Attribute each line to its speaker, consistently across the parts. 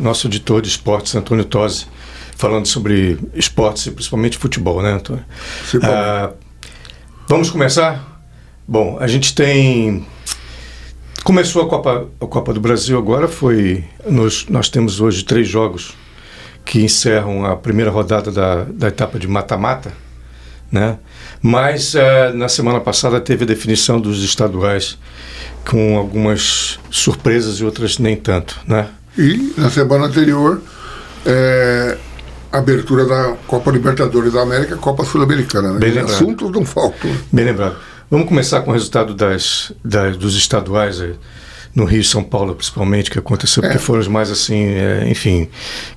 Speaker 1: nosso editor de esportes, Antônio Tosi, falando sobre esportes e principalmente futebol, né, Antônio? Ah, vamos começar? Bom, a gente tem. Começou a Copa, a Copa do Brasil agora, foi. Nós, nós temos hoje três jogos que encerram a primeira rodada da, da etapa de mata-mata, né? Mas uh, na semana passada teve a definição dos estaduais com algumas surpresas e outras nem tanto, né?
Speaker 2: E na semana anterior, é, abertura da Copa Libertadores da América, Copa Sul-Americana. Né? Assuntos não faltam.
Speaker 1: Bem lembrado. Vamos começar com o resultado das, das dos estaduais aí, no Rio e São Paulo, principalmente, que aconteceu, porque
Speaker 2: É.
Speaker 1: foram os mais assim, é, enfim,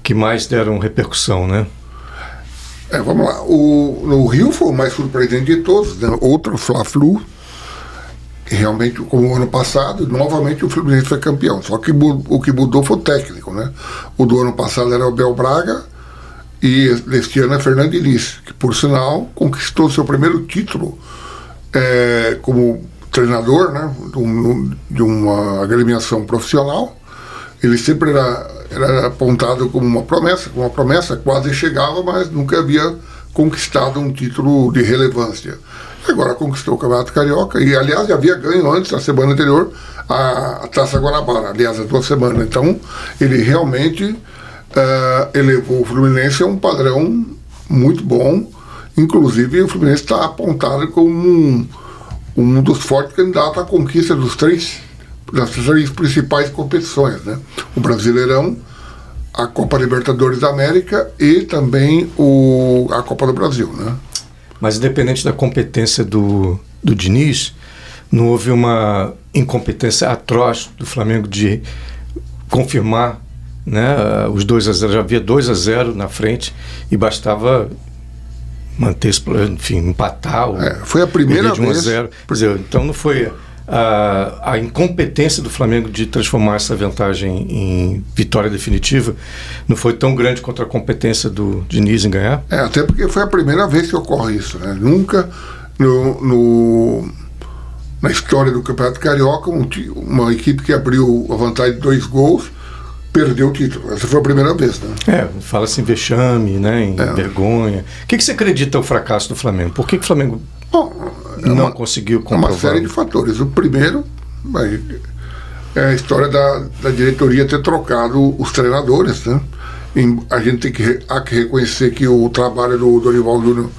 Speaker 1: que mais deram repercussão, né?
Speaker 2: É, vamos lá. O, no Rio foi o mais surpreendente de todos, né? outro Fla-Flu. Realmente, como o ano passado, novamente o Fluminense foi campeão. Só que o que mudou foi o técnico, né? O do ano passado era o Bel Braga e este ano é Fernando que por sinal conquistou seu primeiro título é, como treinador, né? De, de uma agremiação profissional. Ele sempre era, era apontado como uma promessa, como uma promessa, quase chegava, mas nunca havia conquistado um título de relevância. Agora conquistou o Campeonato Carioca e, aliás, havia ganho antes, na semana anterior, a, Taça Guanabara, aliás, há duas semanas. Então, ele realmente eh, elevou o Fluminense a um padrão muito bom. Inclusive, o Fluminense está apontado como um, um dos fortes candidatos à conquista dos três, das três principais competições, né? O Brasileirão, a Copa Libertadores da América e também o, a Copa do Brasil, né?
Speaker 1: Mas independente da competência do, do Diniz, não houve uma incompetência atroz do Flamengo de confirmar né, ah, os 2 a 0 Já havia 2 a 0 na frente e bastava manter, enfim, empatar
Speaker 2: É, foi a primeira
Speaker 1: de 1 a
Speaker 2: vez-
Speaker 1: 0. Quer dizer, então não foi a, a incompetência do Flamengo de transformar essa vantagem em vitória definitiva não foi tão grande contra a competência do Diniz em ganhar?
Speaker 2: É, até porque foi a primeira vez que ocorre isso, né? Nunca no, no- na história do Campeonato Carioca um uma equipe que abriu a vantagem de dois gols perdeu o título. Essa foi a primeira vez, né?
Speaker 1: É, fala-se em vexame, né, em
Speaker 2: É.
Speaker 1: vergonha. O que, que você acredita o fracasso do Flamengo? Por que, que o Flamengo
Speaker 2: Bom, é
Speaker 1: não
Speaker 2: uma-
Speaker 1: conseguiu
Speaker 2: É uma
Speaker 1: comprovar?
Speaker 2: série de fatores. O primeiro é a história da, da diretoria ter trocado os treinadores. Né? A gente tem que, há que reconhecer que o trabalho do Dorival Júnior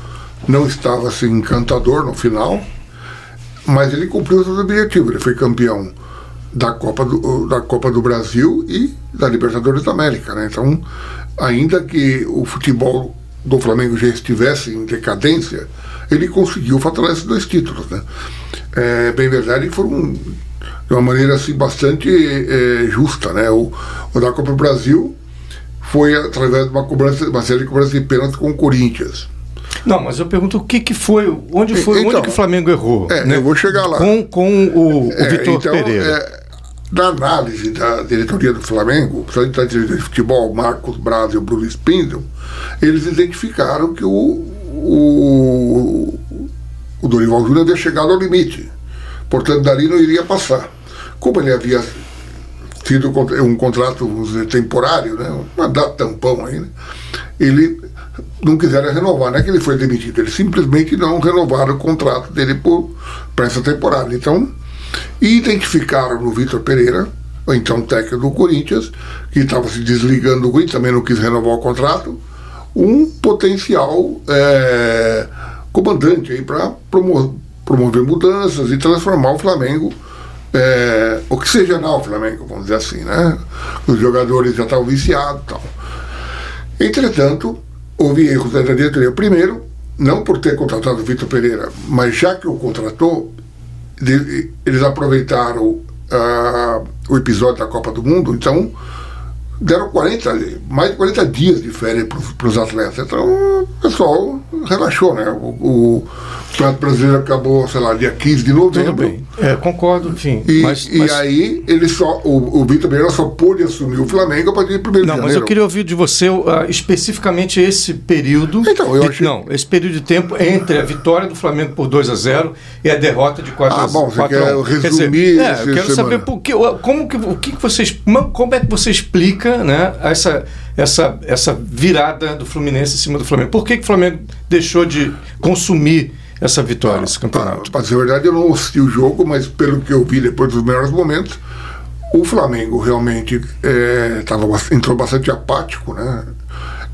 Speaker 2: não estava assim, encantador no final, mas ele cumpriu os seus objetivos. Ele foi campeão da Copa do, da Copa do Brasil e da Libertadores da América. Né? Então, ainda que o futebol do Flamengo já estivesse em decadência, ele conseguiu faturar esses dois títulos. Né? É bem verdade que foram de uma maneira assim, bastante eh, justa. Né? O, o da Copa do Brasil foi através de uma, cobrança, uma série de cobranças de pênalti com o Corinthians.
Speaker 1: Não, mas eu pergunto o que, que foi, onde foi,
Speaker 2: Então,
Speaker 1: onde que o Flamengo errou?
Speaker 2: é,
Speaker 1: né?
Speaker 2: eu vou chegar lá.
Speaker 1: Com, com o, o
Speaker 2: É,
Speaker 1: Vitor
Speaker 2: então,
Speaker 1: Pereira.
Speaker 2: é, na análise da diretoria do Flamengo, da diretoria de futebol, Marcos Braz e o Bruno Spindel, eles identificaram que o, o, o Dorival Júnior havia chegado ao limite. Portanto, dali não iria passar. Como ele havia tido um contrato dizer, temporário, né, um mandato tampão aí, né, ele não quiseram renovar, não é que ele foi demitido, eles simplesmente não renovaram o contrato dele para essa temporada. Então, identificaram no Vitor Pereira, então técnico do Corinthians, que estava se desligando do Corinthians, também não quis renovar o contrato, um potencial é, comandante aí para promo promover mudanças e transformar o Flamengo é, oxigenar o Flamengo, vamos dizer assim, né? Os jogadores já estavam viciados e tal. Entretanto, houve erros da diretoria. Primeiro, não por ter contratado o Vitor Pereira, mas já que o contratou, eles aproveitaram ah, o episódio da Copa do Mundo, então deram 40, mais de 40 dias de férias para os atletas. Então o pessoal relaxou, né? O, o, Campeonato Brasileiro acabou, sei lá, dia 15 de novembro.
Speaker 1: Tudo bem. É, concordo, enfim.
Speaker 2: E,
Speaker 1: mas,
Speaker 2: e
Speaker 1: mas...
Speaker 2: aí ele só, o, o Vitor Pereira só pôde assumir o Flamengo a partir de 1 de
Speaker 1: Não, mas eu queria ouvir de você uh, especificamente esse período.
Speaker 2: Então, eu
Speaker 1: de,
Speaker 2: achei-
Speaker 1: Não, esse período de tempo entre a vitória do Flamengo por 2 a 0 e a derrota de 4
Speaker 2: Ah,
Speaker 1: a 0.
Speaker 2: bom, você quer resumir
Speaker 1: é,
Speaker 2: esse
Speaker 1: eu quero saber
Speaker 2: semana?
Speaker 1: por que, como que, o que que vocês, como é que você explica né, essa, essa, essa virada do Fluminense em cima do Flamengo? Por que, que o Flamengo deixou de consumir essa vitória, esse campeonato?
Speaker 2: Para a verdade, eu não assisti o jogo, mas pelo que eu vi depois dos melhores momentos, o Flamengo realmente é, tava, entrou bastante apático, né?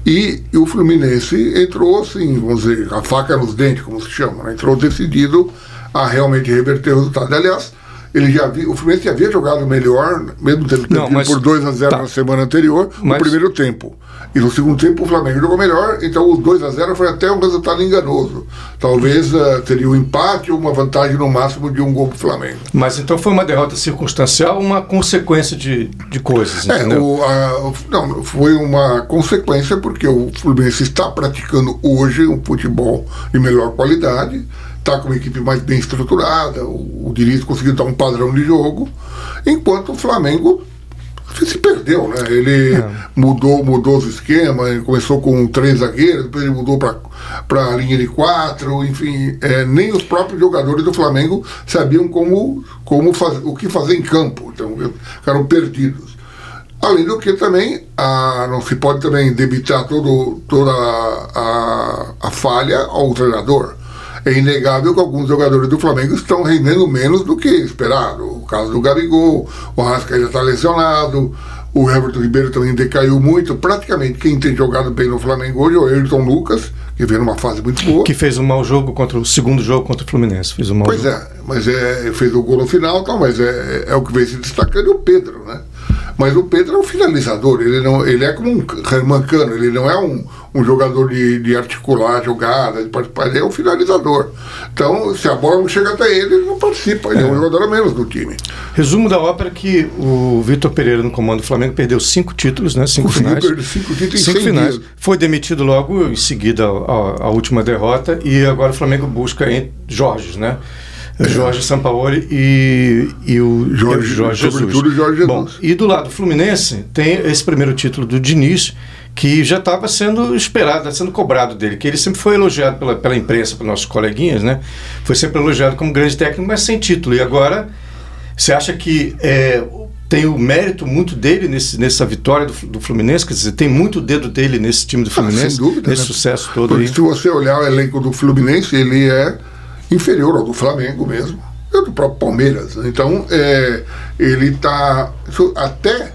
Speaker 2: E, o Fluminense entrou assim, vamos dizer, a faca nos dentes, como se chama, né? entrou decidido a realmente reverter o resultado. Aliás, ele já o Fluminense já havia jogado melhor, mesmo tendo perdido por 2 a 0
Speaker 1: tá.
Speaker 2: na semana anterior,
Speaker 1: Mas-
Speaker 2: no primeiro tempo. E no segundo tempo o Flamengo jogou melhor, então os 2 a 0 foi até um resultado enganoso. Talvez eh, teria um empate ou uma vantagem no máximo de um gol para o Flamengo.
Speaker 1: Mas então foi uma derrota circunstancial, uma consequência de, de coisas,
Speaker 2: É, o, a- o- não, foi uma consequência porque o Fluminense está praticando hoje um futebol de melhor qualidade, está com uma equipe mais bem estruturada, o, o Diniz conseguiu dar um padrão de jogo, enquanto o Flamengo se perdeu, né? Ele
Speaker 1: É.
Speaker 2: mudou, mudou os esquemas, ele começou com três zagueiros, depois ele mudou para a linha de quatro, enfim, é, nem os próprios jogadores do Flamengo sabiam como, como faz, o que fazer em campo, então ficaram perdidos. Além do que também, a, não se pode também debitar todo, toda a, a falha ao treinador. É inegável que alguns jogadores do Flamengo estão rendendo menos do que esperado. O caso do Gabigol, o Rasca já está lesionado, o Everton Ribeiro também decaiu muito. Praticamente quem tem jogado bem no Flamengo hoje é o Ayrton Lucas, que vem numa fase muito boa.
Speaker 1: Que fez um mau jogo contra o segundo jogo contra o Fluminense. Fez um mau
Speaker 2: Pois
Speaker 1: jogo.
Speaker 2: é, mas é, fez o gol no final, tal, mas é, é o que vem se destacando é o Pedro, né? Mas o Pedro é um finalizador, ele, não, ele é como um Herman Cano, ele não é um, um jogador de, de articular jogada, de participar, ele é um finalizador. Então, se a bola não chega até ele, ele não participa, ele é, um jogador a menos do time.
Speaker 1: Resumo da ópera é que o Vitor Pereira, no comando do Flamengo, perdeu cinco títulos, né? Cinco
Speaker 2: Conseguiu
Speaker 1: finais.
Speaker 2: cinco títulos em
Speaker 1: Cinco
Speaker 2: 100
Speaker 1: finais.
Speaker 2: dias.
Speaker 1: Foi demitido logo em seguida a, a última derrota e agora o Flamengo busca em Jorge, né? Jorge Sampaoli e, e o
Speaker 2: É. Jorge-
Speaker 1: Jorge Jesus.
Speaker 2: sobretudo Jorge
Speaker 1: Bom, e do lado do Fluminense tem esse primeiro título do Diniz, que já estava sendo esperado, sendo cobrado dele, que ele sempre foi elogiado pela, pela imprensa, pelos nossos coleguinhas, né? Foi sempre elogiado como grande técnico, mas sem título. E agora, você acha que é, tem o mérito muito dele nesse, nessa vitória do, do Fluminense? Quer dizer, tem muito dedo dele nesse time do
Speaker 2: Ah,
Speaker 1: Fluminense?
Speaker 2: sem dúvida.
Speaker 1: Nesse
Speaker 2: né?
Speaker 1: sucesso todo
Speaker 2: Porque
Speaker 1: aí?
Speaker 2: se você olhar o elenco do Fluminense, ele é inferior ao do Flamengo mesmo. É do próprio Palmeiras. Então, é, ele está. Até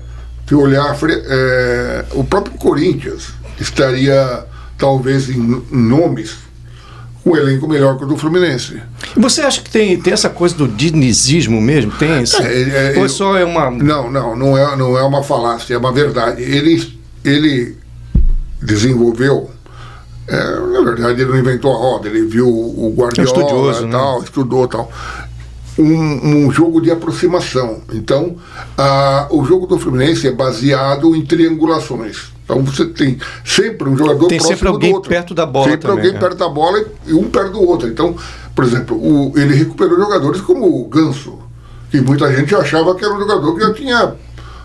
Speaker 2: se olhar é, o próprio Corinthians estaria talvez em nomes com um elenco melhor que o do Fluminense.
Speaker 1: E Você acha que tem, tem essa coisa do dinizismo mesmo? Tem esse?
Speaker 2: É, é,
Speaker 1: Ou só é uma.
Speaker 2: Não, não, não é, não é uma falácia, é uma verdade. Ele, ele desenvolveu, é, na verdade ele não inventou a roda, ele viu o Guardiola
Speaker 1: estudioso,
Speaker 2: e
Speaker 1: né?
Speaker 2: tal, estudou tal. Um, um jogo de aproximação. Então, ah, o jogo do Fluminense é baseado em triangulações. Então você tem sempre um jogador
Speaker 1: Tem
Speaker 2: próximo
Speaker 1: sempre alguém
Speaker 2: do outro.
Speaker 1: perto da bola
Speaker 2: Sempre
Speaker 1: também,
Speaker 2: alguém
Speaker 1: é.
Speaker 2: perto da bola e um perto do outro. Então, por exemplo, o- ele recuperou jogadores como o Ganso, que muita gente achava que era um jogador que já tinha,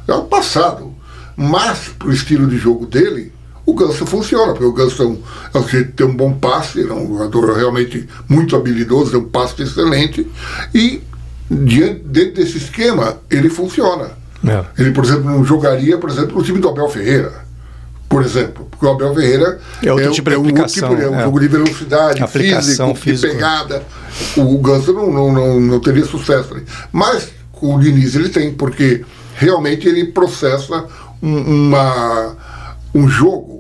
Speaker 2: já passado. Mas, pro estilo de jogo dele, o Ganso funciona, porque o Ganso é um, é um sujeito que tem um bom passe, é um jogador realmente muito habilidoso, tem um passe excelente, e diante, dentro desse esquema, ele funciona.
Speaker 1: É.
Speaker 2: Ele, por exemplo, não jogaria, por exemplo, no time do Abel Ferreira. Por exemplo, porque o Abel Ferreira
Speaker 1: É outro tipo de
Speaker 2: um
Speaker 1: aplicação,
Speaker 2: tipo é um
Speaker 1: é.
Speaker 2: jogo de velocidade, físico,
Speaker 1: física.
Speaker 2: de pegada. O Ganso não, não, não, não teria sucesso. ali. Mas com o Diniz ele tem, porque realmente ele processa um, uma, um jogo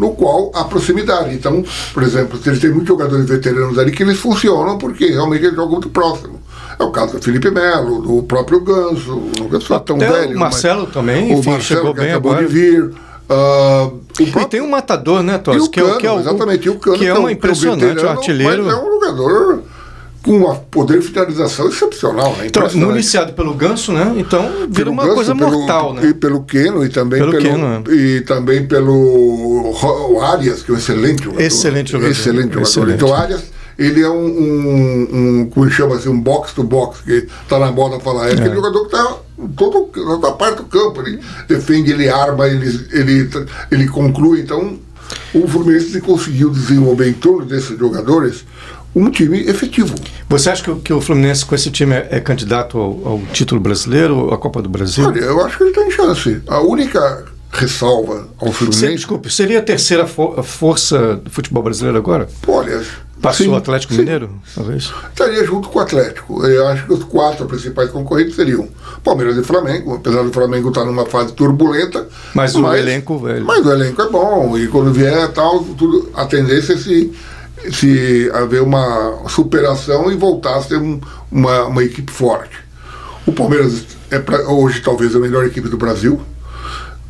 Speaker 2: no qual há proximidade. Então, por exemplo, ele tem muitos jogadores veteranos ali que eles funcionam porque realmente eles jogam muito próximo. É o caso do Felipe Melo, do próprio Ganso, o não é tão
Speaker 1: Até o
Speaker 2: velho.
Speaker 1: Marcelo
Speaker 2: mas-
Speaker 1: também,
Speaker 2: o
Speaker 1: enfim,
Speaker 2: Marcelo
Speaker 1: chegou
Speaker 2: que
Speaker 1: bem
Speaker 2: acabou
Speaker 1: agora.
Speaker 2: de vir. ah, o
Speaker 1: E
Speaker 2: próprio-
Speaker 1: tem um matador, né, Tos?
Speaker 2: o
Speaker 1: Que é, o- que é o-
Speaker 2: exatamente, e o Cano,
Speaker 1: que é
Speaker 2: um-
Speaker 1: um
Speaker 2: um
Speaker 1: impressionante, um
Speaker 2: veterano,
Speaker 1: artilheiro.
Speaker 2: Mas é um jogador com um poder de finalização excepcional, né?
Speaker 1: Então, municiado pelo ganso, né? Então vira
Speaker 2: Pelo
Speaker 1: uma
Speaker 2: Ganso,
Speaker 1: coisa
Speaker 2: pelo-
Speaker 1: mortal,
Speaker 2: E
Speaker 1: né?
Speaker 2: pelo Keno, e também
Speaker 1: Pelo
Speaker 2: pelo,
Speaker 1: Keno, é.
Speaker 2: e também pelo Arias, que é um excelente jogador.
Speaker 1: Excelente jogador.
Speaker 2: Excelente jogador.
Speaker 1: Excelente.
Speaker 2: Então o Arias, ele é um, um, um como chama assim, um box to box, que está na moda falar. É, é. aquele jogador que está todo toda parte do campo, ele defende, ele arma, ele, ele, ele conclui. Então, o Fluminense conseguiu desenvolver em torno desses jogadores um time efetivo.
Speaker 1: Você acha que, que o Fluminense com esse time é, é candidato ao, ao, título brasileiro, ou à Copa do Brasil?
Speaker 2: Olha, eu acho que ele tem chance. A única ressalva ao Fluminense.
Speaker 1: Se, desculpe, seria a terceira força do futebol brasileiro agora?
Speaker 2: Olha.
Speaker 1: Passou sim, o Atlético sim. Mineiro, talvez?
Speaker 2: Estaria junto com o Atlético. Eu acho que os quatro principais concorrentes seriam Palmeiras e Flamengo, apesar do Flamengo estar numa fase turbulenta.
Speaker 1: Mas, mas o elenco, velho.
Speaker 2: Mas o elenco é bom. E quando vier tal, tudo, a tendência é se, se haver uma superação e voltar a ser um, uma, uma equipe forte. O Palmeiras é pra, hoje talvez a melhor equipe do Brasil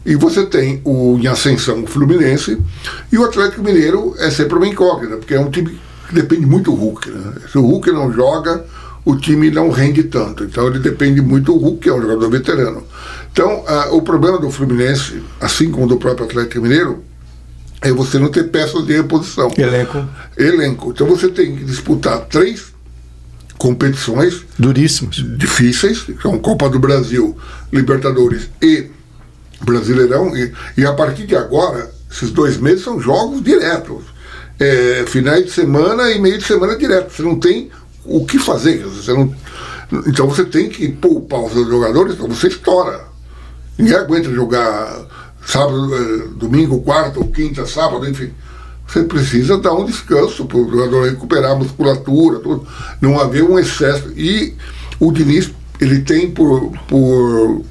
Speaker 2: e você tem o em ascensão o Fluminense e o Atlético Mineiro é sempre uma incógnita, porque é um time que depende muito do Hulk. Né? Se o Hulk não joga, o time não rende tanto. Então ele depende muito do Hulk, que é um jogador veterano. Então uh, o problema do Fluminense, assim como do próprio Atlético Mineiro, é você não ter peças de reposição.
Speaker 1: Elenco.
Speaker 2: Elenco. Então você tem que disputar três competições
Speaker 1: duríssimas,
Speaker 2: difíceis, que são Copa do Brasil, Libertadores e Brasileirão, e, e a partir de agora, esses dois meses são jogos diretos. É, finais de semana e meio de semana direto. Você não tem o que fazer. Você não, então você tem que poupar os seus jogadores, então você estoura. Ninguém aguenta jogar sábado, é, domingo, quarta ou quinta, sábado, enfim. Você precisa dar um descanso para o jogador recuperar a musculatura, tudo, não haver um excesso. E o Diniz, ele tem por, por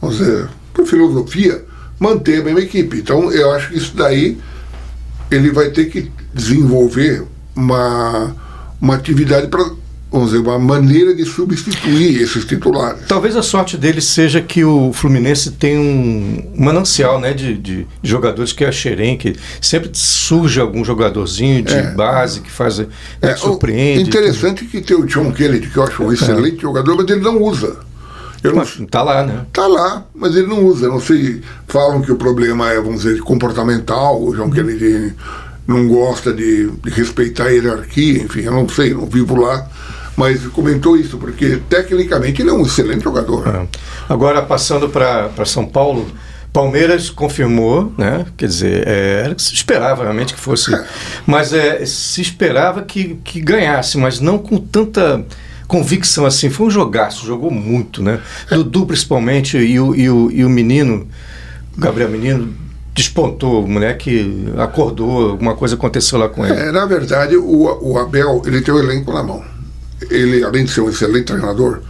Speaker 2: vamos dizer, por filosofia, manter a mesma equipe. Então, eu acho que isso daí ele vai ter que desenvolver uma, uma atividade para vamos dizer, uma maneira de substituir esses titulares.
Speaker 1: Talvez a sorte dele seja que o Fluminense tem um manancial né, de, de jogadores que é a Xerém, que sempre surge algum jogadorzinho de é. base que faz né, é, surpreende.
Speaker 2: Interessante que tem o John Kennedy, que eu acho um é. excelente é. jogador, mas ele não usa.
Speaker 1: Eu não, tá lá, né?
Speaker 2: Tá lá, mas ele não usa. Não sei. Falam que o problema é, vamos dizer, comportamental. O João Kennedy não gosta de, de respeitar a hierarquia, enfim, eu não sei, não vivo lá mas comentou isso, porque tecnicamente ele é um excelente jogador. É.
Speaker 1: Agora, passando para São Paulo, Palmeiras confirmou, né? Quer dizer, é, era que se esperava realmente que fosse. É. Mas é, se esperava que, que ganhasse, mas não com tanta convicção assim. Foi um jogaço, jogou muito, né? Dudu principalmente e o, e o, e o menino, Gabriel Menino, despontou, o moleque acordou, alguma coisa aconteceu lá com ele.
Speaker 2: É, na verdade, o, o Abel, ele tem o elenco na mão. Ele, além de ser um excelente treinador,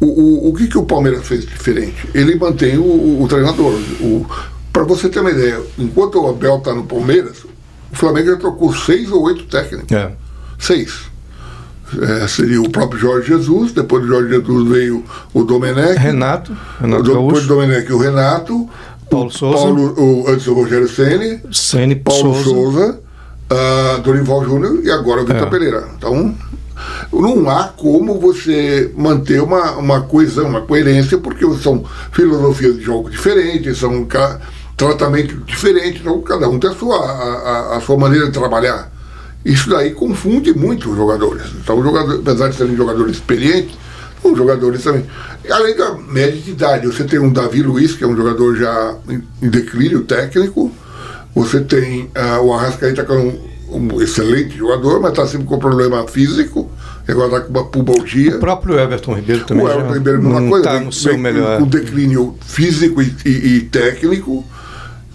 Speaker 2: o, o, o que, que o Palmeiras fez diferente? Ele mantém o, o treinador. O, Para você ter uma ideia, enquanto o Abel está no Palmeiras, o Flamengo já trocou seis ou oito técnicos. É. Seis é, seria o próprio Jorge Jesus, depois do Jorge Jesus veio o Domenech.
Speaker 1: Renato, Renato
Speaker 2: depois do Domenech o Renato.
Speaker 1: Paulo Souza.
Speaker 2: Paulo, o, antes o Rogério Ceni.
Speaker 1: Ceni
Speaker 2: Paulo Souza. Souza uh, Dorival Júnior e agora o Vitor é. Pereira. Então, não há como você manter uma, uma coesão, uma coerência, porque são filosofias de jogo diferentes, são tratamento diferente, então cada um tem a sua, a, a sua maneira de trabalhar. Isso daí confunde muito os jogadores. Então, jogador, apesar de serem jogadores experientes, os jogadores também. Além da média de idade, você tem um Davi Luiz, que é um jogador já em declínio técnico. Você tem uh, o Arrascaeta, que é um, um excelente jogador, mas está sempre com problema físico. Agora está com uma pubalgia.
Speaker 1: O próprio Everton Ribeiro também. O Everton Ribeiro,
Speaker 2: uma coisa, tá no seu melhor. Com declínio físico e, e, e técnico.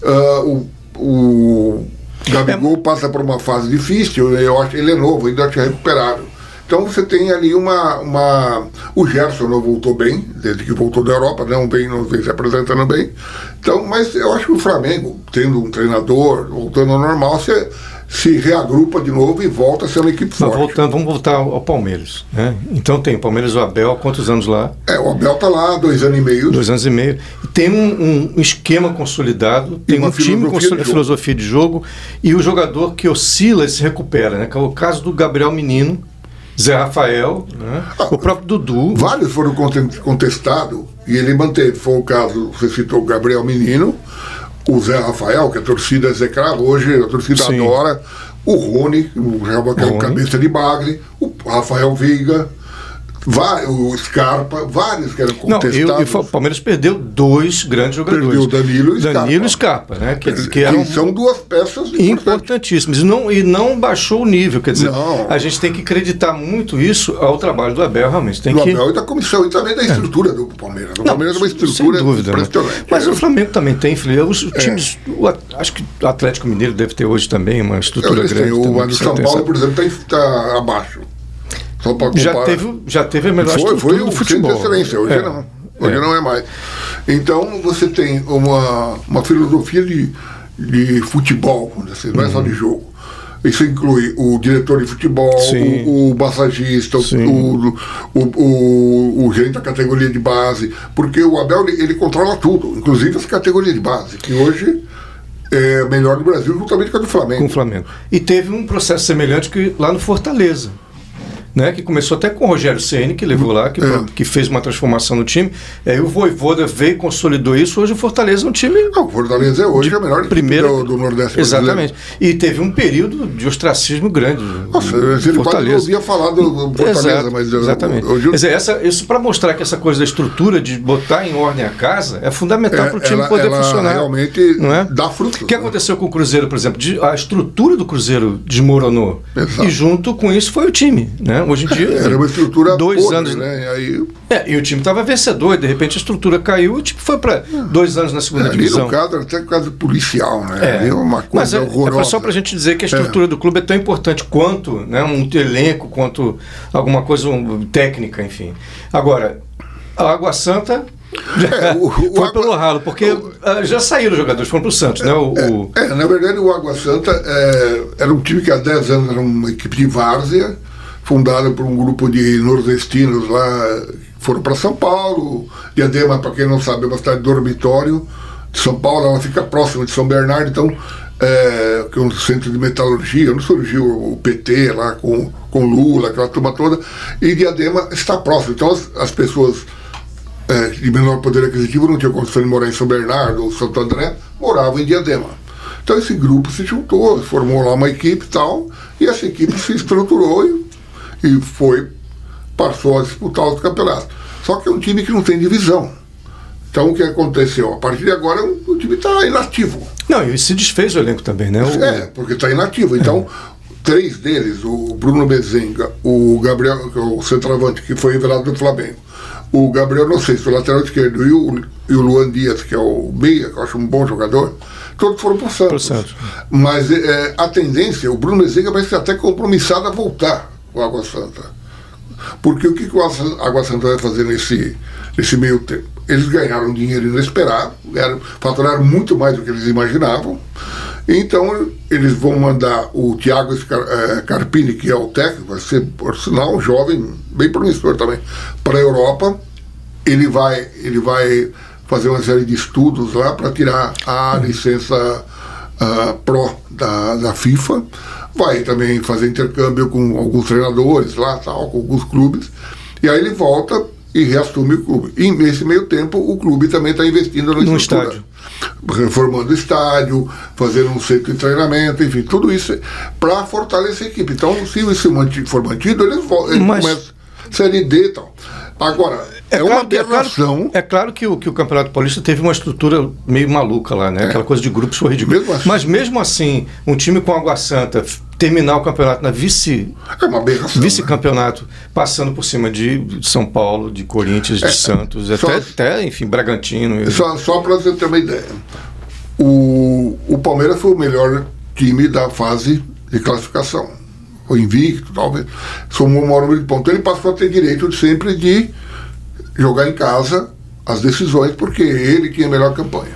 Speaker 2: Uh, o, o Gabigol é. passa por uma fase difícil, eu acho ele é novo, ainda tinha recuperado. Então você tem ali uma, uma. O Gerson não voltou bem, desde que voltou da Europa, não vem, não vem se apresentando bem. Então, mas eu acho que o Flamengo, tendo um treinador, voltando ao normal, você se reagrupa de novo e volta a ser uma equipe forte.
Speaker 1: Voltando, vamos voltar ao Palmeiras. Né? Então tem o Palmeiras o Abel, há quantos anos lá?
Speaker 2: É, o Abel está lá há dois anos e meio.
Speaker 1: Dois anos e meio. Tem um, um esquema consolidado, tem um time com de filosofia de jogo e o jogador que oscila e se recupera, né? Que é o caso do Gabriel Menino, Zé Rafael, né? ah, o próprio Dudu.
Speaker 2: Vários foram contestados e ele manteve. Foi o caso, você citou o Gabriel Menino, o Zé Rafael, que a torcida execrava, hoje a torcida Sim. adora, o Rony, o Real que é o cabeça de bagre, o Rafael Veiga, o Scarpa, vários que eram contestados. Não,
Speaker 1: eu, o Palmeiras perdeu dois grandes jogadores. Perdeu
Speaker 2: o Danilo e
Speaker 1: Scarpa. Danilo e Scarpa, né? Que, que, eram
Speaker 2: são duas peças
Speaker 1: importantíssimas. E não, e não baixou o nível. Quer dizer, não. a gente tem que acreditar muito isso ao trabalho do Abel, realmente. Tem
Speaker 2: do
Speaker 1: que...
Speaker 2: Abel e da comissão, e também da é. estrutura é. do Palmeiras. O Palmeiras não, é uma estrutura sem dúvida, impressionante.
Speaker 1: Mas o Flamengo também tem, filho. Os é. times, o, acho que o Atlético Mineiro deve ter hoje também uma estrutura Eu, grande.
Speaker 2: O, o São Paulo, por exemplo, está tá abaixo.
Speaker 1: Já teve, já teve a melhor foi,
Speaker 2: foi
Speaker 1: o
Speaker 2: futebol. de excelência, hoje é. não. Hoje é. não é mais. Então você tem uma, uma filosofia de, de futebol, assim, não é só de uhum. jogo. Isso inclui o diretor de futebol, o, o, massagista, o, o, o, o, gerente da categoria de base, porque o Abel ele, ele controla tudo, inclusive as categorias de base, que hoje é melhor do Brasil, juntamente com a do Flamengo.
Speaker 1: Com o Flamengo. E teve um processo semelhante que lá no Fortaleza né, que começou até com o Rogério Ceni que levou lá, que, é. que fez uma transformação no time. Aí o Voivoda veio e consolidou isso. Hoje o Fortaleza é um time.
Speaker 2: Não, o Fortaleza é hoje a melhor
Speaker 1: primeira,
Speaker 2: do, do Nordeste.
Speaker 1: Exatamente. E teve um período de ostracismo grande.
Speaker 2: Nossa, ele quase não ouvia falar do, do Fortaleza, Exato, mas.
Speaker 1: Exatamente. Hoje... Quer dizer, essa, isso para mostrar que essa coisa da estrutura, de botar em ordem a casa, é fundamental é, para o time ela, poder ela funcionar.
Speaker 2: Realmente não é? dá fruto.
Speaker 1: O que né? aconteceu com o Cruzeiro, por exemplo? De, a estrutura do Cruzeiro desmoronou. Exato. E junto com isso foi o time. Né? Hoje em dia.
Speaker 2: Era uma estrutura
Speaker 1: dois podre, anos
Speaker 2: né? Aí...
Speaker 1: É, e o time estava vencedor, e de repente a estrutura caiu, o time foi para dois anos na segunda
Speaker 2: é,
Speaker 1: divisão.
Speaker 2: Ali no caso, até caso policial, né? É, uma coisa
Speaker 1: Mas é,
Speaker 2: horrorosa.
Speaker 1: É só para a gente dizer que a estrutura é. do clube é tão importante quanto né, um elenco, quanto alguma coisa um, técnica, enfim. Agora, a Água Santa é, o, o foi Água, pelo ralo, porque o, ah, já saíram os jogadores, foram para o Santos, né? O,
Speaker 2: é, é, na verdade, o Água Santa é, era um time que há 10 anos era uma equipe de várzea, fundada por um grupo de nordestinos lá, foram para São Paulo. Diadema, para quem não sabe, é uma cidade dormitório de São Paulo, ela fica próxima de São Bernardo, então, é, que é um centro de metalurgia, onde surgiu o PT lá com, com Lula, aquela turma toda, e Diadema está próximo. Então, as, as pessoas é, de menor poder aquisitivo não tinham condição de morar em São Bernardo ou Santo André, moravam em Diadema. Então esse grupo se juntou, formou lá uma equipe e tal, e essa equipe se estruturou e e foi, passou a disputar os campeonatos. Só que é um time que não tem divisão. Então o que aconteceu? A partir de agora o time está inativo.
Speaker 1: Não, e se desfez o elenco também, né? O...
Speaker 2: É, porque está inativo. Então, é. três deles, o Bruno Bezenga, o Gabriel, é o centroavante, que foi revelado do Flamengo, o Gabriel não sei se o lateral esquerdo, e o, e o Luan Dias, que é o meia, que eu acho um bom jogador, todos foram para o Santos. Mas é, a tendência, o Bruno Bezenga vai ser até compromissado a voltar o Água Santa. Porque o que, que o Água Santa vai fazer nesse, nesse meio tempo? Eles ganharam dinheiro inesperado, ganharam, faturaram muito mais do que eles imaginavam. Então, eles vão mandar o Thiago eh, Carpini, que é o técnico, vai ser, por sinal, um jovem, bem promissor também, para a Europa. Ele vai, ele vai fazer uma série de estudos lá para tirar a licença uh, Pro da, da FIFA vai também fazer intercâmbio com alguns treinadores lá, tal, com alguns clubes, e aí ele volta e reassume o clube. E nesse meio tempo, o clube também está investindo
Speaker 1: no, no estádio.
Speaker 2: Reformando o estádio, fazendo um centro de treinamento, enfim, tudo isso para fortalecer a equipe. Então, se isso for mantido, eles, eles Mas... começam Série D e tal. Agora, é, é uma aberração.
Speaker 1: É claro, é claro que, o, que o Campeonato Paulista teve uma estrutura meio maluca lá, né? É. Aquela coisa de grupos foi ridículo. Mesmo assim, Mas mesmo assim, um time com Água Santa terminar o campeonato na vice
Speaker 2: é uma aberração,
Speaker 1: né? vice-campeonato, né? passando por cima de São Paulo, de Corinthians, de é, Santos, só, até, até, enfim, Bragantino.
Speaker 2: Só, só para você ter uma ideia. O, o Palmeiras foi o melhor time da fase de classificação o invicto, talvez, somou o maior número de pontos. Ele passou a ter direito de sempre de jogar em casa as decisões, porque ele tinha a melhor campanha.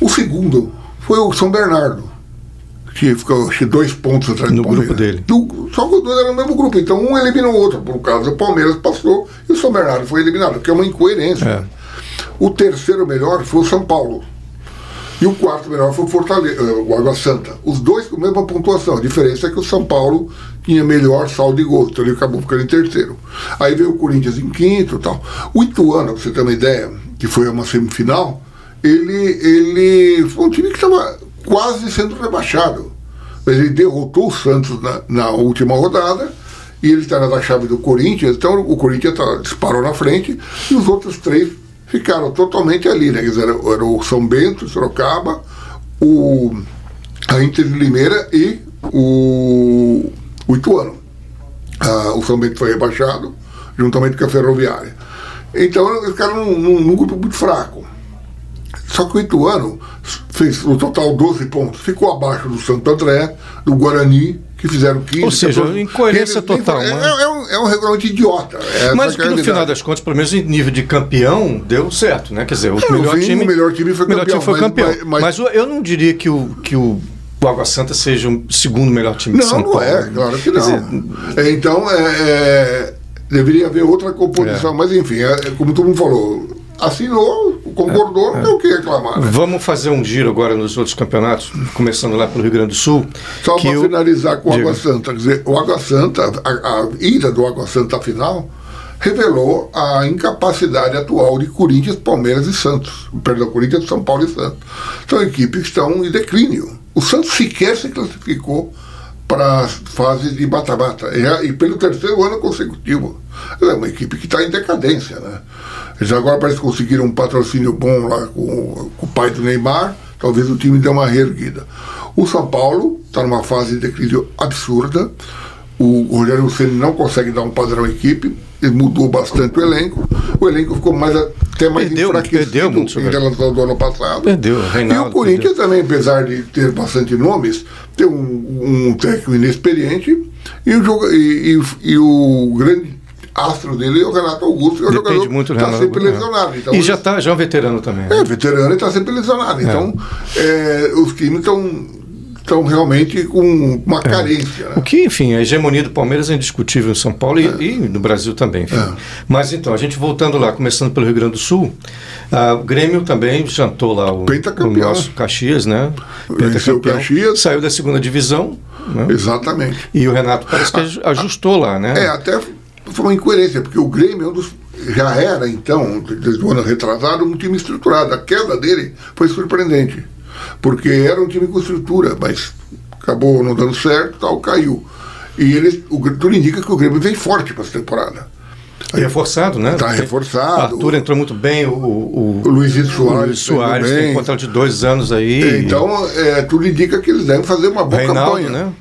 Speaker 2: O segundo foi o São Bernardo, que ficou dois pontos atrás
Speaker 1: no
Speaker 2: do
Speaker 1: grupo dele.
Speaker 2: Do, só que os dois eram no mesmo grupo, então um eliminou o outro. Por causa do Palmeiras passou e o São Bernardo foi eliminado, que é uma incoerência. É. O terceiro melhor foi o São Paulo e o quarto melhor foi o Fortaleza, eh, o Água Santa. Os dois com a mesma pontuação. A diferença é que o São Paulo tinha melhor saldo de gols, então ele acabou ficando em terceiro. Aí veio o Corinthians em quinto tal. O Ituano, pra você ter uma ideia, que foi uma semifinal, ele, ele foi um time que estava quase sendo rebaixado. Ele derrotou o Santos na, na última rodada e ele está na chave do Corinthians, então o Corinthians tá, disparou na frente e os outros três ficaram totalmente ali, né? Quer dizer, era, era o São Bento, Sorocaba, o, a Inter de Limeira e o, o Ituano. Ah, o São Bento foi rebaixado, juntamente com a Ferroviária. Então eles ficaram num, num, num grupo muito fraco. Só que o Ituano fez no total 12 pontos, ficou abaixo do Santo André, do Guarani, que fizeram 15.
Speaker 1: Ou seja, 14, incoerência total.
Speaker 2: É, é, um, é um regulamento idiota.
Speaker 1: É Mas que no final das contas, pelo menos em nível de campeão, deu certo, né? Quer dizer, o, é, melhor,
Speaker 2: fim,
Speaker 1: time,
Speaker 2: o melhor time foi
Speaker 1: melhor
Speaker 2: campeão.
Speaker 1: Time foi campeão. Mas, mas, mas, eu não diria que o, que o o Água Santa seja o segundo melhor time
Speaker 2: não,
Speaker 1: de São
Speaker 2: Paulo. Não, é, claro que não. Dizer, então, é, deveria haver outra composição, mas enfim, como todo mundo falou, assinou, concordou, é, não tem o que reclamar. Né?
Speaker 1: Vamos fazer um giro agora nos outros campeonatos, começando lá pelo Rio Grande do Sul.
Speaker 2: Só para eu... finalizar com o Água Santa, quer dizer, o Água Santa, a, a ida do Água Santa à final, revelou a incapacidade atual de Corinthians, Palmeiras e Santos. Perdão, Corinthians, São Paulo e Santos. São equipes que estão em declínio. O Santos sequer se classificou para a fase de mata-mata. E, e, pelo terceiro ano consecutivo. É uma equipe que está em decadência, né? Eles agora parece que conseguiram um patrocínio bom lá com, com o pai do Neymar, talvez o time dê uma reerguida. O São Paulo está numa fase de declínio absurda. O Rogério Ceni não consegue dar um padrão à equipe, mudou bastante o elenco. O elenco ficou mais, até mais
Speaker 1: perdeu,
Speaker 2: enfraquecido
Speaker 1: perdeu muito,
Speaker 2: em relação do ano passado.
Speaker 1: Perdeu, Reinaldo,
Speaker 2: E o Corinthians perdeu. também, apesar de ter bastante nomes, tem um, um técnico inexperiente e o, jogo, e, e, e o grande astro dele é o Renato Augusto, que é o
Speaker 1: Depende
Speaker 2: jogador
Speaker 1: muito
Speaker 2: está sempre lesionado. Então,
Speaker 1: e já, tá, já é um veterano também.
Speaker 2: Né? É, veterano e está sempre lesionado. Então, é, os times estão estão realmente com uma é. carência. Né?
Speaker 1: O que, enfim, a hegemonia do Palmeiras é indiscutível em São Paulo e, é. e no Brasil também. É. Mas então, a gente voltando lá, começando pelo Rio Grande do Sul, a, o Grêmio também jantou lá o, o nosso Caxias, né?
Speaker 2: Venceu Caxias.
Speaker 1: Saiu da segunda divisão. Né?
Speaker 2: Exatamente.
Speaker 1: E o Renato parece que ajustou lá, né?
Speaker 2: É, até foi uma incoerência, porque o Grêmio é um dos, já era, então, desde o ano retrasado, um time estruturado. A queda dele foi surpreendente, porque era um time com estrutura, mas acabou não dando certo, tal, caiu. E eles, o, tudo indica que o Grêmio vem forte para essa temporada.
Speaker 1: Aí, reforçado, né?
Speaker 2: Está reforçado.
Speaker 1: O Arthur entrou muito bem, o, o,
Speaker 2: o Luizito Soares, o
Speaker 1: Luiz Soares tem contrato de dois anos aí.
Speaker 2: Então, é, tudo indica que eles devem fazer uma boa
Speaker 1: Reinaldo,
Speaker 2: campanha.
Speaker 1: né?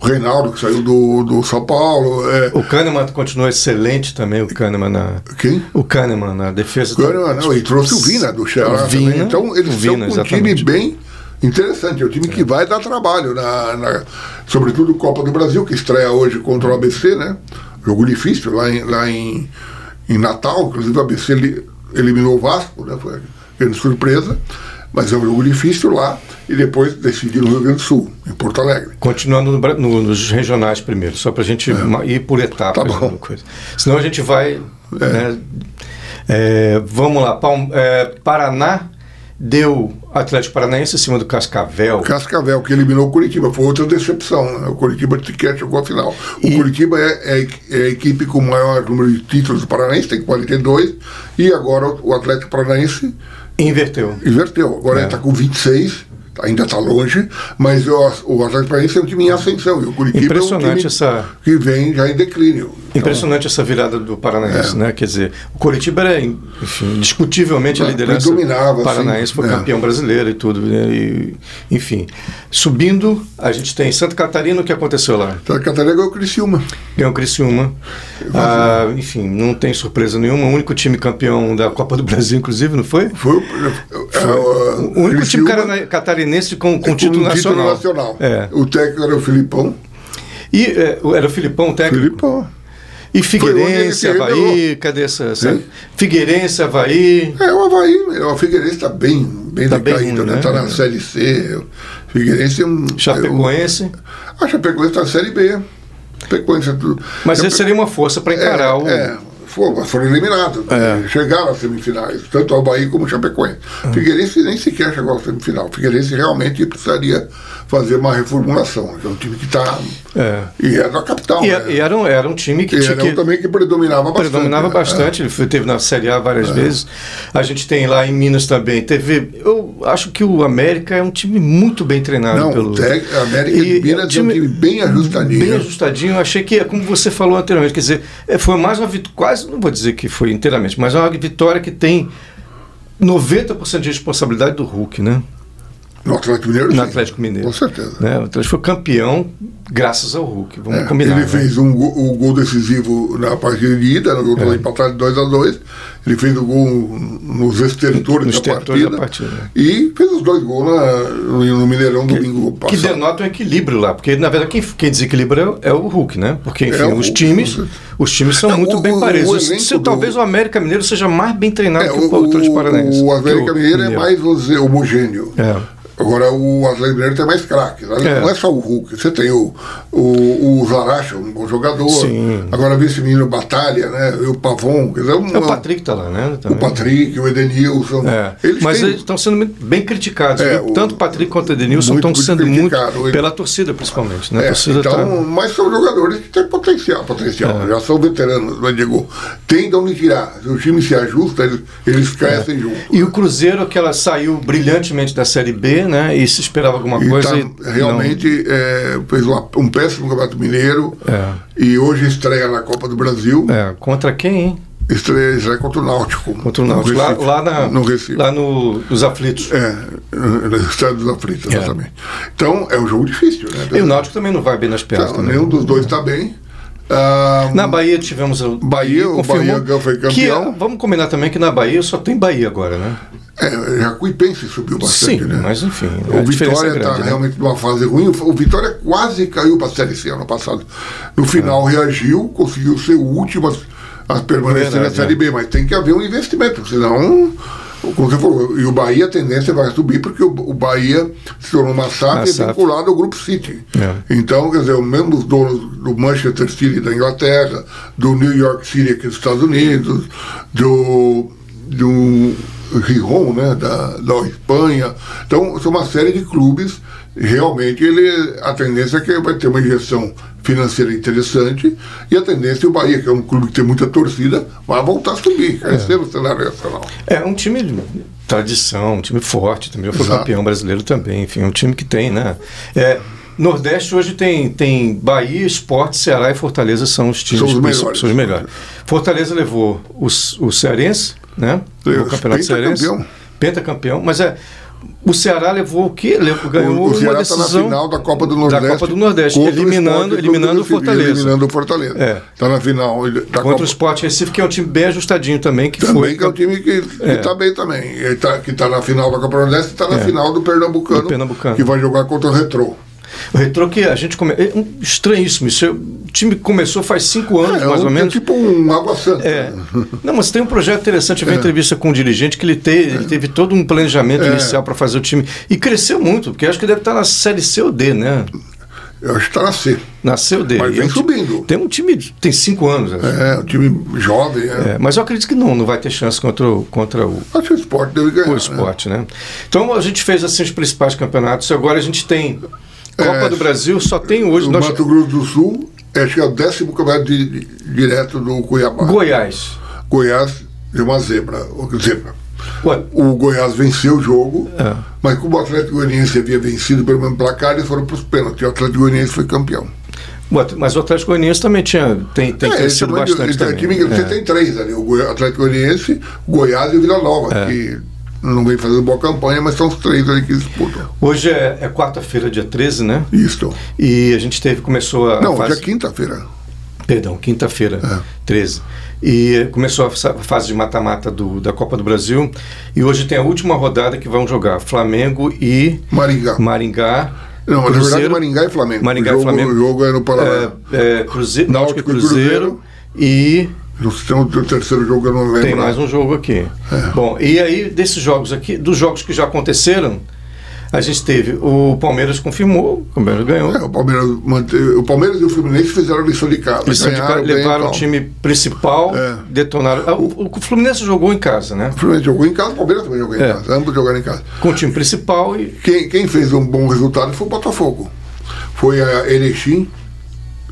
Speaker 2: O Reinaldo, que saiu do, do São Paulo. É.
Speaker 1: O Kahneman continua excelente também, o Kahneman na.
Speaker 2: Quem?
Speaker 1: O Kahneman na defesa.
Speaker 2: Kahneman, não, e trouxe o Vina do Ceará
Speaker 1: Vina,
Speaker 2: também. Então eles
Speaker 1: Vina,
Speaker 2: estão com um time bem interessante. É um time que vai dar trabalho, na, na, sobretudo Copa do Brasil, que estreia hoje contra o ABC, né? Jogo difícil lá em, lá em, em Natal, inclusive o ABC eliminou o Vasco, né? Foi grande surpresa mas é um jogo difícil lá e depois decidir no Rio Grande do Sul, em Porto Alegre.
Speaker 1: Continuando no, no, nos regionais primeiro, só para a gente é. ir por etapas.
Speaker 2: Tá bom.
Speaker 1: Coisa. Senão a gente vai. É. Né, é, vamos lá, Palm, é, Paraná deu Atlético Paranaense em cima do Cascavel.
Speaker 2: Cascavel, que eliminou o Curitiba, foi outra decepção. Né? O Curitiba sequer chegou à final. O e... Curitiba é, é, é, a equipe com o maior número de títulos do Paranaense, tem 42, e agora o Atlético Paranaense
Speaker 1: Inverteu.
Speaker 2: Inverteu. Agora é. ele está com 26, ainda está longe, mas o, o Atlético Paranaense é um time em ascensão. E o Curitiba
Speaker 1: Impressionante
Speaker 2: é um time
Speaker 1: essa...
Speaker 2: que vem já em declínio.
Speaker 1: Impressionante então, essa virada do Paranaense, é. né? Quer dizer, o Curitiba era, enfim, discutivelmente a
Speaker 2: é,
Speaker 1: liderança
Speaker 2: dominava,
Speaker 1: paranaense,
Speaker 2: assim,
Speaker 1: foi
Speaker 2: é.
Speaker 1: campeão brasileiro e tudo. Né? E, enfim, subindo, a gente tem Santa Catarina, o que aconteceu lá?
Speaker 2: Santa Catarina ganhou o Criciúma.
Speaker 1: Ganhou o Criciúma. Ah, enfim, não tem surpresa nenhuma. O único time campeão da Copa do Brasil, inclusive, não foi?
Speaker 2: Foi.
Speaker 1: foi. o único Criciúma, time catarinense com, com, com título nacional.
Speaker 2: Título nacional.
Speaker 1: É.
Speaker 2: O técnico era o Filipão.
Speaker 1: E é, era o Filipão o técnico?
Speaker 2: Filipão.
Speaker 1: E Figueirense, Havaí, cadê essa? essa? Figueirense, Havaí.
Speaker 2: É, o Havaí, o Figueirense está bem, bem
Speaker 1: tá
Speaker 2: decaído,
Speaker 1: bem
Speaker 2: né? Está na Série C. O Figueirense é um.
Speaker 1: Chapecoense.
Speaker 2: É, a Chapecoense está na Série B. Chapecoense é tudo.
Speaker 1: Mas esse seria uma força para encarar
Speaker 2: é,
Speaker 1: o.
Speaker 2: É, foram, mas foram eliminados.
Speaker 1: É.
Speaker 2: Chegaram às semifinais, tanto o Bahia como o Chapecoense.
Speaker 1: É.
Speaker 2: Figueirense nem sequer chegou à semifinal. Figueirense realmente precisaria fazer uma reformulação. É um time que está.
Speaker 1: É.
Speaker 2: E é da capital.
Speaker 1: E,
Speaker 2: né?
Speaker 1: e era, um, era um time que
Speaker 2: E
Speaker 1: tinha
Speaker 2: era
Speaker 1: que
Speaker 2: um também que predominava bastante.
Speaker 1: predominava
Speaker 2: né?
Speaker 1: bastante. Ele foi, teve na Série A várias vezes. A gente tem lá em Minas também. Teve. Eu acho que o América é um time muito bem treinado
Speaker 2: Não,
Speaker 1: pelo.
Speaker 2: o a América de
Speaker 1: E
Speaker 2: Minas
Speaker 1: é um
Speaker 2: é um
Speaker 1: time
Speaker 2: time bem ajustadinho.
Speaker 1: Bem ajustadinho. Eu achei que, como você falou anteriormente, quer dizer, é, foi mais uma vitória, não vou dizer que foi inteiramente, mas é uma vitória que tem 90% de responsabilidade do Hulk, né?
Speaker 2: No Atlético Mineiro?
Speaker 1: No. Atlético Mineiro.
Speaker 2: Com certeza.
Speaker 1: Né? O Atlético foi campeão graças ao Hulk. Vamos
Speaker 2: É,
Speaker 1: combinar.
Speaker 2: ele
Speaker 1: né?
Speaker 2: fez um gol, o gol decisivo na partida de ida, no gol
Speaker 1: É.
Speaker 2: é. empatado de 2 a 2 Ele fez o gol nos estertores,
Speaker 1: Nos
Speaker 2: da, partida,
Speaker 1: da partida.
Speaker 2: E fez os dois gols na- no, Mineirão domingo
Speaker 1: Que
Speaker 2: passado.
Speaker 1: denota um equilíbrio lá, porque na verdade quem, quem desequilibra é o Hulk, né? Porque enfim,
Speaker 2: É o
Speaker 1: os
Speaker 2: Hulk,
Speaker 1: times, os times são
Speaker 2: É,
Speaker 1: muito
Speaker 2: o-
Speaker 1: bem parelhos.
Speaker 2: o
Speaker 1: Se- se
Speaker 2: do-
Speaker 1: talvez o América Mineiro seja mais bem treinado
Speaker 2: É,
Speaker 1: que
Speaker 2: o,
Speaker 1: o Atlético Paranaense.
Speaker 2: o América
Speaker 1: que
Speaker 2: Mineiro é mais, homogêneo.
Speaker 1: É.
Speaker 2: Agora o Atlético Mineiro tem mais craques. né?
Speaker 1: É.
Speaker 2: Não é só o Hulk. Você tem o, o, o Zaracha, um bom jogador.
Speaker 1: Sim.
Speaker 2: Agora vê esse menino Batalha, né? E o Pavon. Quer dizer, um-
Speaker 1: É, o Patrick tá lá, né?
Speaker 2: o
Speaker 1: também.
Speaker 2: Patrick, o Edenilson.
Speaker 1: É,
Speaker 2: Eles
Speaker 1: mas
Speaker 2: têm-
Speaker 1: eles estão sendo muito bem criticados.
Speaker 2: É, o-
Speaker 1: Tanto o Patrick quanto o Edenilson
Speaker 2: muito,
Speaker 1: estão
Speaker 2: muito
Speaker 1: sendo muito
Speaker 2: criticado.
Speaker 1: pela torcida, principalmente. Né?
Speaker 2: É,
Speaker 1: torcida
Speaker 2: então,
Speaker 1: tá-
Speaker 2: mas são jogadores que têm potencial, potencial.
Speaker 1: É.
Speaker 2: Já são veteranos, mas digo, tem de onde tirar. Se o time se ajusta, eles, eles crescem juntos.
Speaker 1: E o Cruzeiro, que ela saiu brilhantemente da Série B, né? E se esperava alguma
Speaker 2: E
Speaker 1: coisa.
Speaker 2: tá,
Speaker 1: e
Speaker 2: realmente é, fez uma- um péssimo campeonato mineiro
Speaker 1: É.
Speaker 2: e hoje estreia na Copa do Brasil.
Speaker 1: é, contra quem, hein?
Speaker 2: Estreia, estreia contra o Náutico.
Speaker 1: Contra o Náutico. Lá, lá, na,
Speaker 2: no Recife.
Speaker 1: lá no, nos aflitos.
Speaker 2: É, no Estado dos Aflitos,
Speaker 1: É.
Speaker 2: exatamente. Então, é um jogo difícil, né?
Speaker 1: E o Náutico também não vai bem nas pernas.
Speaker 2: Então, nenhum dos dois está bem. Ah,
Speaker 1: Na Bahia tivemos o
Speaker 2: Bahia, o Bahia foi campeão.
Speaker 1: Que, vamos combinar também que na Bahia só tem Bahia agora, né?
Speaker 2: é, Jacuipense subiu bastante,
Speaker 1: Sim,
Speaker 2: né?
Speaker 1: mas enfim.
Speaker 2: O
Speaker 1: diferença
Speaker 2: Vitória
Speaker 1: é
Speaker 2: está
Speaker 1: grande, né?
Speaker 2: realmente numa fase ruim. O Vitória quase caiu para a Série C ano passado. No final
Speaker 1: É.
Speaker 2: reagiu, conseguiu ser o último a, a permanecer
Speaker 1: Verdade,
Speaker 2: na Série
Speaker 1: é.
Speaker 2: B, mas tem que haver um investimento, senão. Como você falou, e o Bahia a tendência vai subir porque o, o Bahia se tornou uma SAF e
Speaker 1: SAF.
Speaker 2: vinculado ao Grupo City.
Speaker 1: É.
Speaker 2: Então, quer dizer, os mesmos donos do Manchester City da Inglaterra, do New York City aqui dos Estados Unidos, do, do Rijon, né, da, da Espanha. Então, são uma série de clubes. Realmente, ele, a tendência é que vai ter uma injeção financeira interessante e a tendência é o Bahia, que é um clube que tem muita torcida, vai voltar a subir, crescer no cenário nacional.
Speaker 1: É um time de tradição, um time forte também. Foi
Speaker 2: Exato.
Speaker 1: campeão brasileiro também. Enfim, é um time que tem, né? É, Nordeste hoje tem, tem Bahia, Esporte, Ceará e Fortaleza são os times
Speaker 2: São os melhores.
Speaker 1: São os melhores. Fortaleza levou os, o Cearense, né? O Campeonato Cearense.
Speaker 2: pentacampeão.
Speaker 1: Pentacampeão. Mas é. O Ceará levou o quê? Levou, ganhou
Speaker 2: o, o Ceará
Speaker 1: uma decisão
Speaker 2: na final da Copa do Nordeste.
Speaker 1: Copa do Nordeste,
Speaker 2: contra o
Speaker 1: eliminando- eliminando o Fortaleza.
Speaker 2: Eliminando o Fortaleza.
Speaker 1: É.
Speaker 2: Está na final da
Speaker 1: contra
Speaker 2: Copa.
Speaker 1: o Sport Recife, que é um time bem ajustadinho também, que
Speaker 2: Também
Speaker 1: foi.
Speaker 2: que é um time que
Speaker 1: É.
Speaker 2: está bem também. Ele tá, que está na final da Copa do Nordeste e está na
Speaker 1: É.
Speaker 2: final do Pernambucano,
Speaker 1: Do Pernambucano.
Speaker 2: Que vai jogar contra o Retrô.
Speaker 1: O retrô que a gente come... é um- estranhíssimo. Isso é- o time começou faz cinco anos,
Speaker 2: É,
Speaker 1: mais
Speaker 2: um-
Speaker 1: ou
Speaker 2: é
Speaker 1: menos.
Speaker 2: tipo um Água Santa.
Speaker 1: É. Não, mas tem um projeto interessante. Eu vi uma entrevista com um dirigente que ele, te, ele teve todo um planejamento
Speaker 2: É.
Speaker 1: inicial para fazer o time. E cresceu muito, porque acho que deve estar na série C ou D, né?
Speaker 2: Eu acho que está na C.
Speaker 1: Na C ou D.
Speaker 2: Mas
Speaker 1: E
Speaker 2: vem
Speaker 1: é um
Speaker 2: subindo.
Speaker 1: Tem um time, tem cinco anos. acho.
Speaker 2: É, um time jovem. É.
Speaker 1: É, mas eu acredito que não, não vai ter chance contra o, contra o,
Speaker 2: Acho que o esporte deve ganhar.
Speaker 1: o
Speaker 2: né?
Speaker 1: esporte, né? Então a gente fez assim os principais campeonatos. Agora a gente tem Copa
Speaker 2: É,
Speaker 1: do Brasil, só tem hoje.
Speaker 2: O
Speaker 1: Nós...
Speaker 2: Mato Grosso do Sul, acho que é o décimo campeonato de- de- direto do Cuiabá.
Speaker 1: Goiás.
Speaker 2: Goiás é uma zebra. zebra. O Goiás venceu o jogo,
Speaker 1: É.
Speaker 2: mas como o Atlético Goianiense havia vencido pelo mesmo placar, eles foram para os pênaltis. O Atlético Goianiense foi campeão.
Speaker 1: mas o Atlético Goianiense também tinha, tem, tem
Speaker 2: É,
Speaker 1: crescido
Speaker 2: de-
Speaker 1: bastante também.
Speaker 2: time que você
Speaker 1: É.
Speaker 2: tem três ali, o Atlético Goianiense, Goiás e o Vila Nova, que não vem fazendo boa campanha, mas são os três ali que disputam.
Speaker 1: Hoje é, é quarta-feira, dia 13, né?
Speaker 2: Isso.
Speaker 1: E a gente teve, começou a
Speaker 2: Não,
Speaker 1: fase...
Speaker 2: hoje é quinta-feira.
Speaker 1: Perdão, quinta-feira,
Speaker 2: É.
Speaker 1: 13. E começou a fa- fase de mata-mata da Copa do Brasil. E hoje tem a última rodada que vão jogar Flamengo e
Speaker 2: Maringá.
Speaker 1: Maringá.
Speaker 2: Não, na verdade
Speaker 1: Cruzeiro,
Speaker 2: Maringá e Flamengo.
Speaker 1: Maringá
Speaker 2: o
Speaker 1: e
Speaker 2: jogo,
Speaker 1: Flamengo.
Speaker 2: O jogo é no Paraná.
Speaker 1: É, é, Cruze... Náutico
Speaker 2: Náutico
Speaker 1: e
Speaker 2: e
Speaker 1: Cruzeiro. E
Speaker 2: No sistema do terceiro jogo eu não lembro.
Speaker 1: tem mais um jogo aqui.
Speaker 2: É.
Speaker 1: Bom, e aí desses jogos aqui, dos jogos que já aconteceram, a gente teve o Palmeiras confirmou, o Palmeiras ganhou.
Speaker 2: É, o, Palmeiras manteve, o Palmeiras e o Fluminense fizeram a lição de casa.
Speaker 1: Lição de casa levaram o time principal, é. detonaram. Ah, o, o, Fluminense jogou em casa, né?
Speaker 2: O Fluminense jogou em casa, o Palmeiras também jogou em é. casa. Ambos jogaram em casa.
Speaker 1: Com o time principal e.
Speaker 2: Quem, quem fez um bom resultado foi o Botafogo. Foi a Erechim,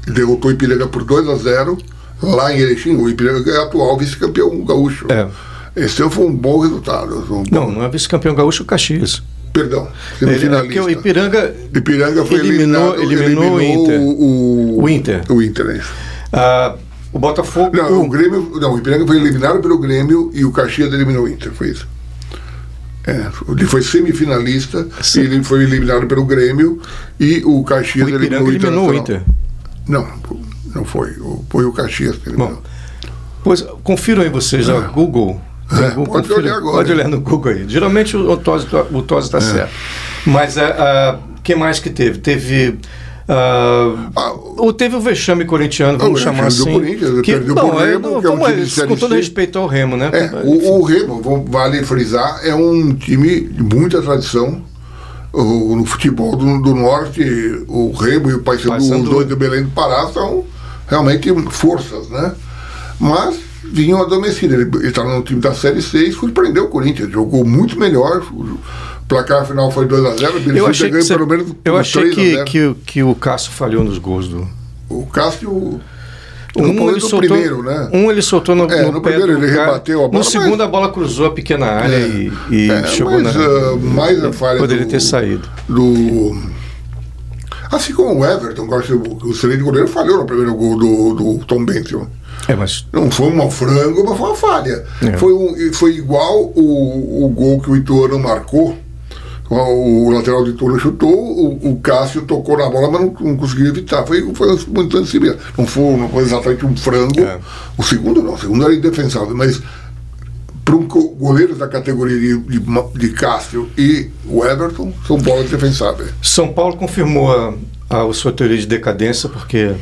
Speaker 2: derrotou o Ipiranga por 2 a 0 lá em Erechim. O Ipiranga é atual vice-campeão gaúcho.
Speaker 1: É.
Speaker 2: Esse foi um bom resultado. Um bom...
Speaker 1: Não, não é vice-campeão gaúcho, o Caxias.
Speaker 2: Perdão,
Speaker 1: semifinalista. É o Ipiranga,
Speaker 2: Ipiranga foi
Speaker 1: eliminou, eliminou, eliminou o Inter.
Speaker 2: O,
Speaker 1: o Inter.
Speaker 2: O Inter, é isso.
Speaker 1: Ah, o Botafogo.
Speaker 2: Não, o Grêmio. Não, o Ipiranga foi eliminado pelo Grêmio e o Caxias eliminou o Inter, foi isso. É, ele foi semifinalista, Sim. ele foi eliminado pelo Grêmio e o Caxias
Speaker 1: o eliminou, eliminou o Inter.
Speaker 2: Não, não foi. Foi o Caxias que eliminou. Bom,
Speaker 1: pois confiram aí vocês, ah. Google
Speaker 2: é, Google, pode olhar agora.
Speaker 1: Pode olhar no Google aí. Geralmente o Tose o está é. certo. Mas o uh, uh, que mais que teve? Teve. Uh, ah, ou teve o vexame corintiano, vamos chamar assim. Corinthians,
Speaker 2: que, perdeu bom, é, Remo, que é um
Speaker 1: time de Com todo respeito ao Remo, né?
Speaker 2: É, o, o, Remo, vale frisar, é um time de muita tradição. O, no futebol do, do, Norte, o Remo e o Paysandu, os dois do Belém do Pará, são realmente forças, né? Mas vinham adormecidos. Ele estava no time da Série C e surpreendeu o Corinthians. Jogou muito melhor. O placar final foi 2x0.
Speaker 1: Eu achei, que, você, menos eu achei que, que, que, o Cássio falhou nos gols do.
Speaker 2: O Cássio.
Speaker 1: Um ele, soltou, primeiro, né? um ele soltou no,
Speaker 2: é, no, no primeiro ele cara. rebateu a bola.
Speaker 1: No segundo a bola cruzou a pequena área é, e, e é, chegou
Speaker 2: mas,
Speaker 1: na.
Speaker 2: Uh, mais a falha
Speaker 1: Poderia do, ter saído.
Speaker 2: Do, assim como o Everton, o excelente goleiro falhou no primeiro gol do, do Tom Benson.
Speaker 1: É, mas...
Speaker 2: Não foi um frango, mas foi uma falha. É. Foi, um, foi igual o, o gol que o Ituano marcou. O, o lateral do Ituano chutou, o, o, Cássio tocou na bola, mas não, não conseguiu evitar. Foi, foi muito cima. Não foi, não foi exatamente um frango. É. O segundo não, o segundo era indefensável, mas para um goleiro da categoria de, de, de, Cássio e o Everton, são bolas defensáveis.
Speaker 1: São Paulo confirmou a, a, a sua teoria de decadência, porque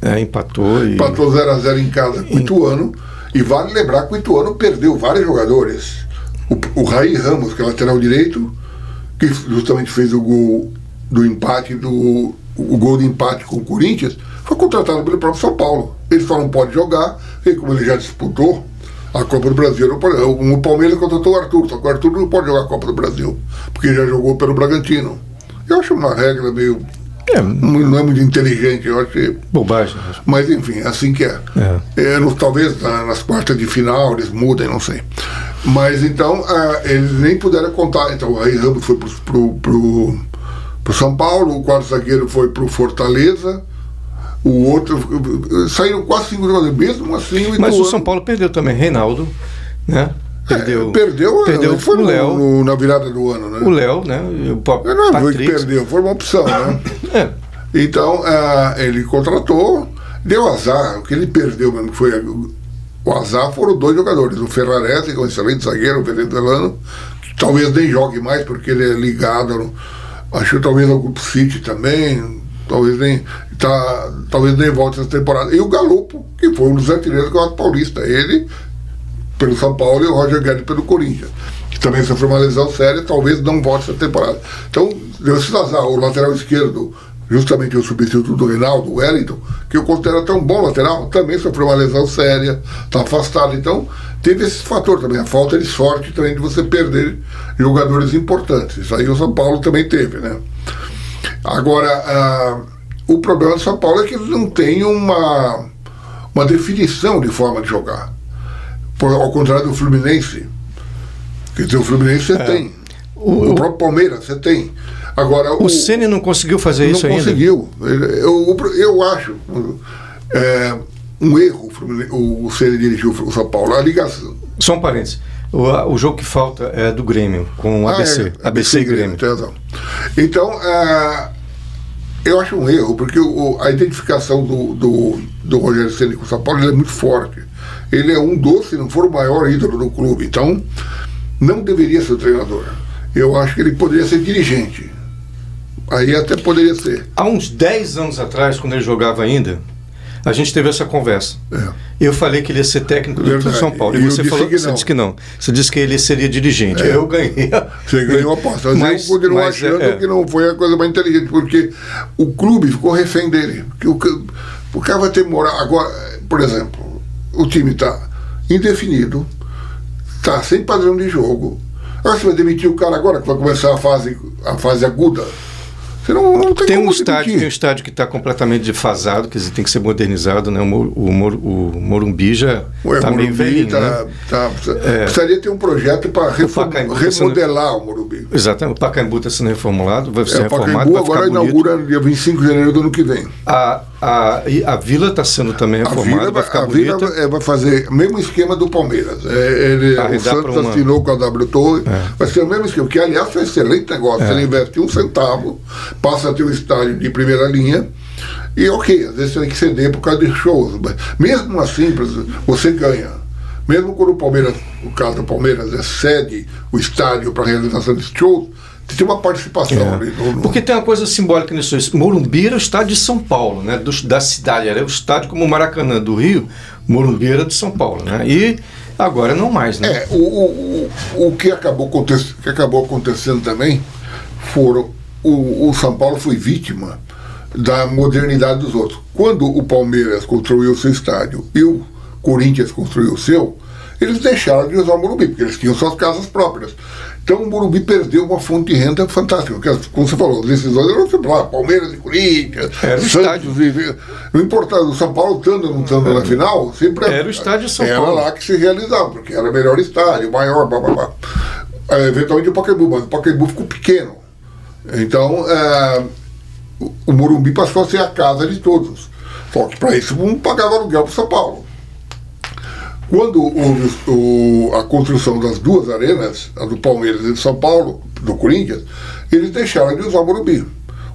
Speaker 1: é, empatou. E...
Speaker 2: Empatou 0x0 em casa com o Ituano. E vale lembrar que o Ituano perdeu vários jogadores. O, o Raí Ramos, que é lateral direito, que justamente fez o gol do empate, do, o gol de empate com o Corinthians, foi contratado pelo próprio São Paulo. Ele só não pode jogar, e como ele já disputou a Copa do Brasil, não pode, o Palmeiras contratou o Arthur, só que o Arthur não pode jogar a Copa do Brasil, porque já jogou pelo Bragantino. Eu acho uma regra meio é, não é muito inteligente, eu acho que.
Speaker 1: Bobagem.
Speaker 2: Mas enfim, assim que é. é. é no, talvez nas quartas de final eles mudem, não sei. Mas então, eles nem puderam contar. Então, aí Ramos foi pro, pro, pro, pro São Paulo, o quarto zagueiro foi pro Fortaleza o outro. Saíram quase cinco jogadores, mesmo assim.
Speaker 1: Mas o São Paulo perdeu também Reinaldo, né?
Speaker 2: Perdeu, é, perdeu,
Speaker 1: perdeu foi o Léo
Speaker 2: na virada do ano, né?
Speaker 1: O Léo, né? O
Speaker 2: Pop, não foi que perdeu, foi uma opção, né?
Speaker 1: é.
Speaker 2: Então, uh, ele contratou, deu azar, o que ele perdeu mesmo, que foi o azar foram dois jogadores, o Ferrarese, que é um excelente zagueiro, o venezuelano, que talvez nem jogue mais porque ele é ligado, no, acho que talvez ao Grupo City também, talvez nem, tá, talvez nem volte essa temporada. E o Galupo, que foi um dos artilheiros do Campeonato Paulista, ele pelo São Paulo e o Roger Guedes pelo Corinthians, que também sofreu uma lesão séria, talvez não volte essa temporada. Então, deu esse azar, o lateral esquerdo, justamente o substituto do Reinaldo, o Wellington, que eu considero um bom lateral, também sofreu uma lesão séria, está afastado. Então, teve esse fator também, a falta de sorte também de você perder jogadores importantes. Isso aí o São Paulo também teve, né? Agora, ah, o problema do São Paulo é que ele não tem uma, uma definição de forma de jogar ao contrário do Fluminense. Quer dizer, o Fluminense você é. tem. O, o, próprio Palmeiras você tem. Agora,
Speaker 1: o, o Ceni não conseguiu fazer
Speaker 2: não
Speaker 1: isso
Speaker 2: conseguiu. ainda? Não conseguiu. Eu, eu acho é, um erro o Ceni dirigiu o São Paulo. A ligação.
Speaker 1: Só um parênteses. O, o jogo que falta é do Grêmio, com o ABC. Ah, é, ABC, ABC e Grêmio.
Speaker 2: Grêmio. Então, é, eu acho um erro, porque o, a identificação do, do, do Rogério Ceni com o São Paulo é muito forte ele é um dos, se não for o maior ídolo do clube. Então, não deveria ser treinador. Eu acho que ele poderia ser dirigente. Aí até poderia ser.
Speaker 1: Há uns 10 anos atrás, quando ele jogava ainda, A gente teve essa conversa.
Speaker 2: É.
Speaker 1: Eu falei que ele ia ser técnico do. São Paulo. E, você falou
Speaker 2: que
Speaker 1: você
Speaker 2: não.
Speaker 1: disse que não. Você disse que ele seria dirigente. Eu ganhei.
Speaker 2: Você ganhou a aposta. Mas, eu continuo
Speaker 1: mas,
Speaker 2: achando
Speaker 1: é.
Speaker 2: que não foi a coisa mais inteligente, porque o clube ficou refém dele. Porque o, o cara vai ter moral. Agora, por exemplo, o time está indefinido, está sem padrão de jogo. Agora você vai demitir o cara agora que vai começar a fase, a fase aguda. Você não, não tem,
Speaker 1: Tem um estádio, tem um estádio que está completamente defasado, quer dizer, tem que ser modernizado, né? O, o, o Morumbi já está
Speaker 2: o
Speaker 1: meio velhinho,
Speaker 2: tá-
Speaker 1: né?
Speaker 2: tá- precisa- precisaria ter um projeto para
Speaker 1: Pacaembu tá sendo-
Speaker 2: remodelar o Morumbi.
Speaker 1: Exatamente. O Pacaembu está sendo reformulado, vai ser
Speaker 2: É, o
Speaker 1: reformado,
Speaker 2: Pacaembu
Speaker 1: vai ficar
Speaker 2: agora inaugura no dia 25 de janeiro do ano que vem.
Speaker 1: A, a, e a vila está sendo também
Speaker 2: A
Speaker 1: reformada,
Speaker 2: Vila,
Speaker 1: vai ficar
Speaker 2: a Vila
Speaker 1: bonita.
Speaker 2: é, vai fazer o mesmo esquema do Palmeiras. É, ele- o Santos
Speaker 1: uma-
Speaker 2: assinou com a W Torre,
Speaker 1: É.
Speaker 2: vai ser o mesmo esquema, que aliás é um excelente negócio. Você investe um centavo, passa a ter um estádio de primeira linha, e ok, às vezes você tem que ceder por causa de shows. Mas mesmo assim, você ganha. Mesmo quando o Palmeiras, o caso do Palmeiras, é cede o estádio para realização de shows, tem uma participação ali. no- no-
Speaker 1: É. Porque tem uma coisa simbólica nisso. isso. Morumbi era o estádio de São Paulo, né? Do- da cidade. Era o estádio como o Maracanã do Rio, Morumbi era de São Paulo, né? E agora não mais, né?
Speaker 2: É, o, o, o, que, acabou que acabou acontecendo também foram. O, o São Paulo foi vítima da modernidade dos outros. Quando o Palmeiras construiu o seu estádio e o Corinthians construiu o seu, eles deixaram de usar o Morumbi, porque eles tinham suas casas próprias. Então o Morumbi perdeu uma fonte de renda fantástica. Porque, como você falou, as decisões eram sempre lá, Palmeiras e Corinthians,
Speaker 1: Era
Speaker 2: Santos e. Não importava, o São Paulo estando ou não estando na final, sempre
Speaker 1: Era o estádio São
Speaker 2: era
Speaker 1: Paulo.
Speaker 2: lá que se realizava, porque era o melhor estádio, maior, blá, blá, blá. É, eventualmente o Pacaembu, mas o Pacaembu ficou pequeno. Então, é, o- o Morumbi passou a ser a casa de todos. Só que para isso não pagava aluguel para São Paulo. Quando houve o- a construção das duas arenas, a do Palmeiras e do São Paulo, do Corinthians, eles deixaram de usar o Morumbi.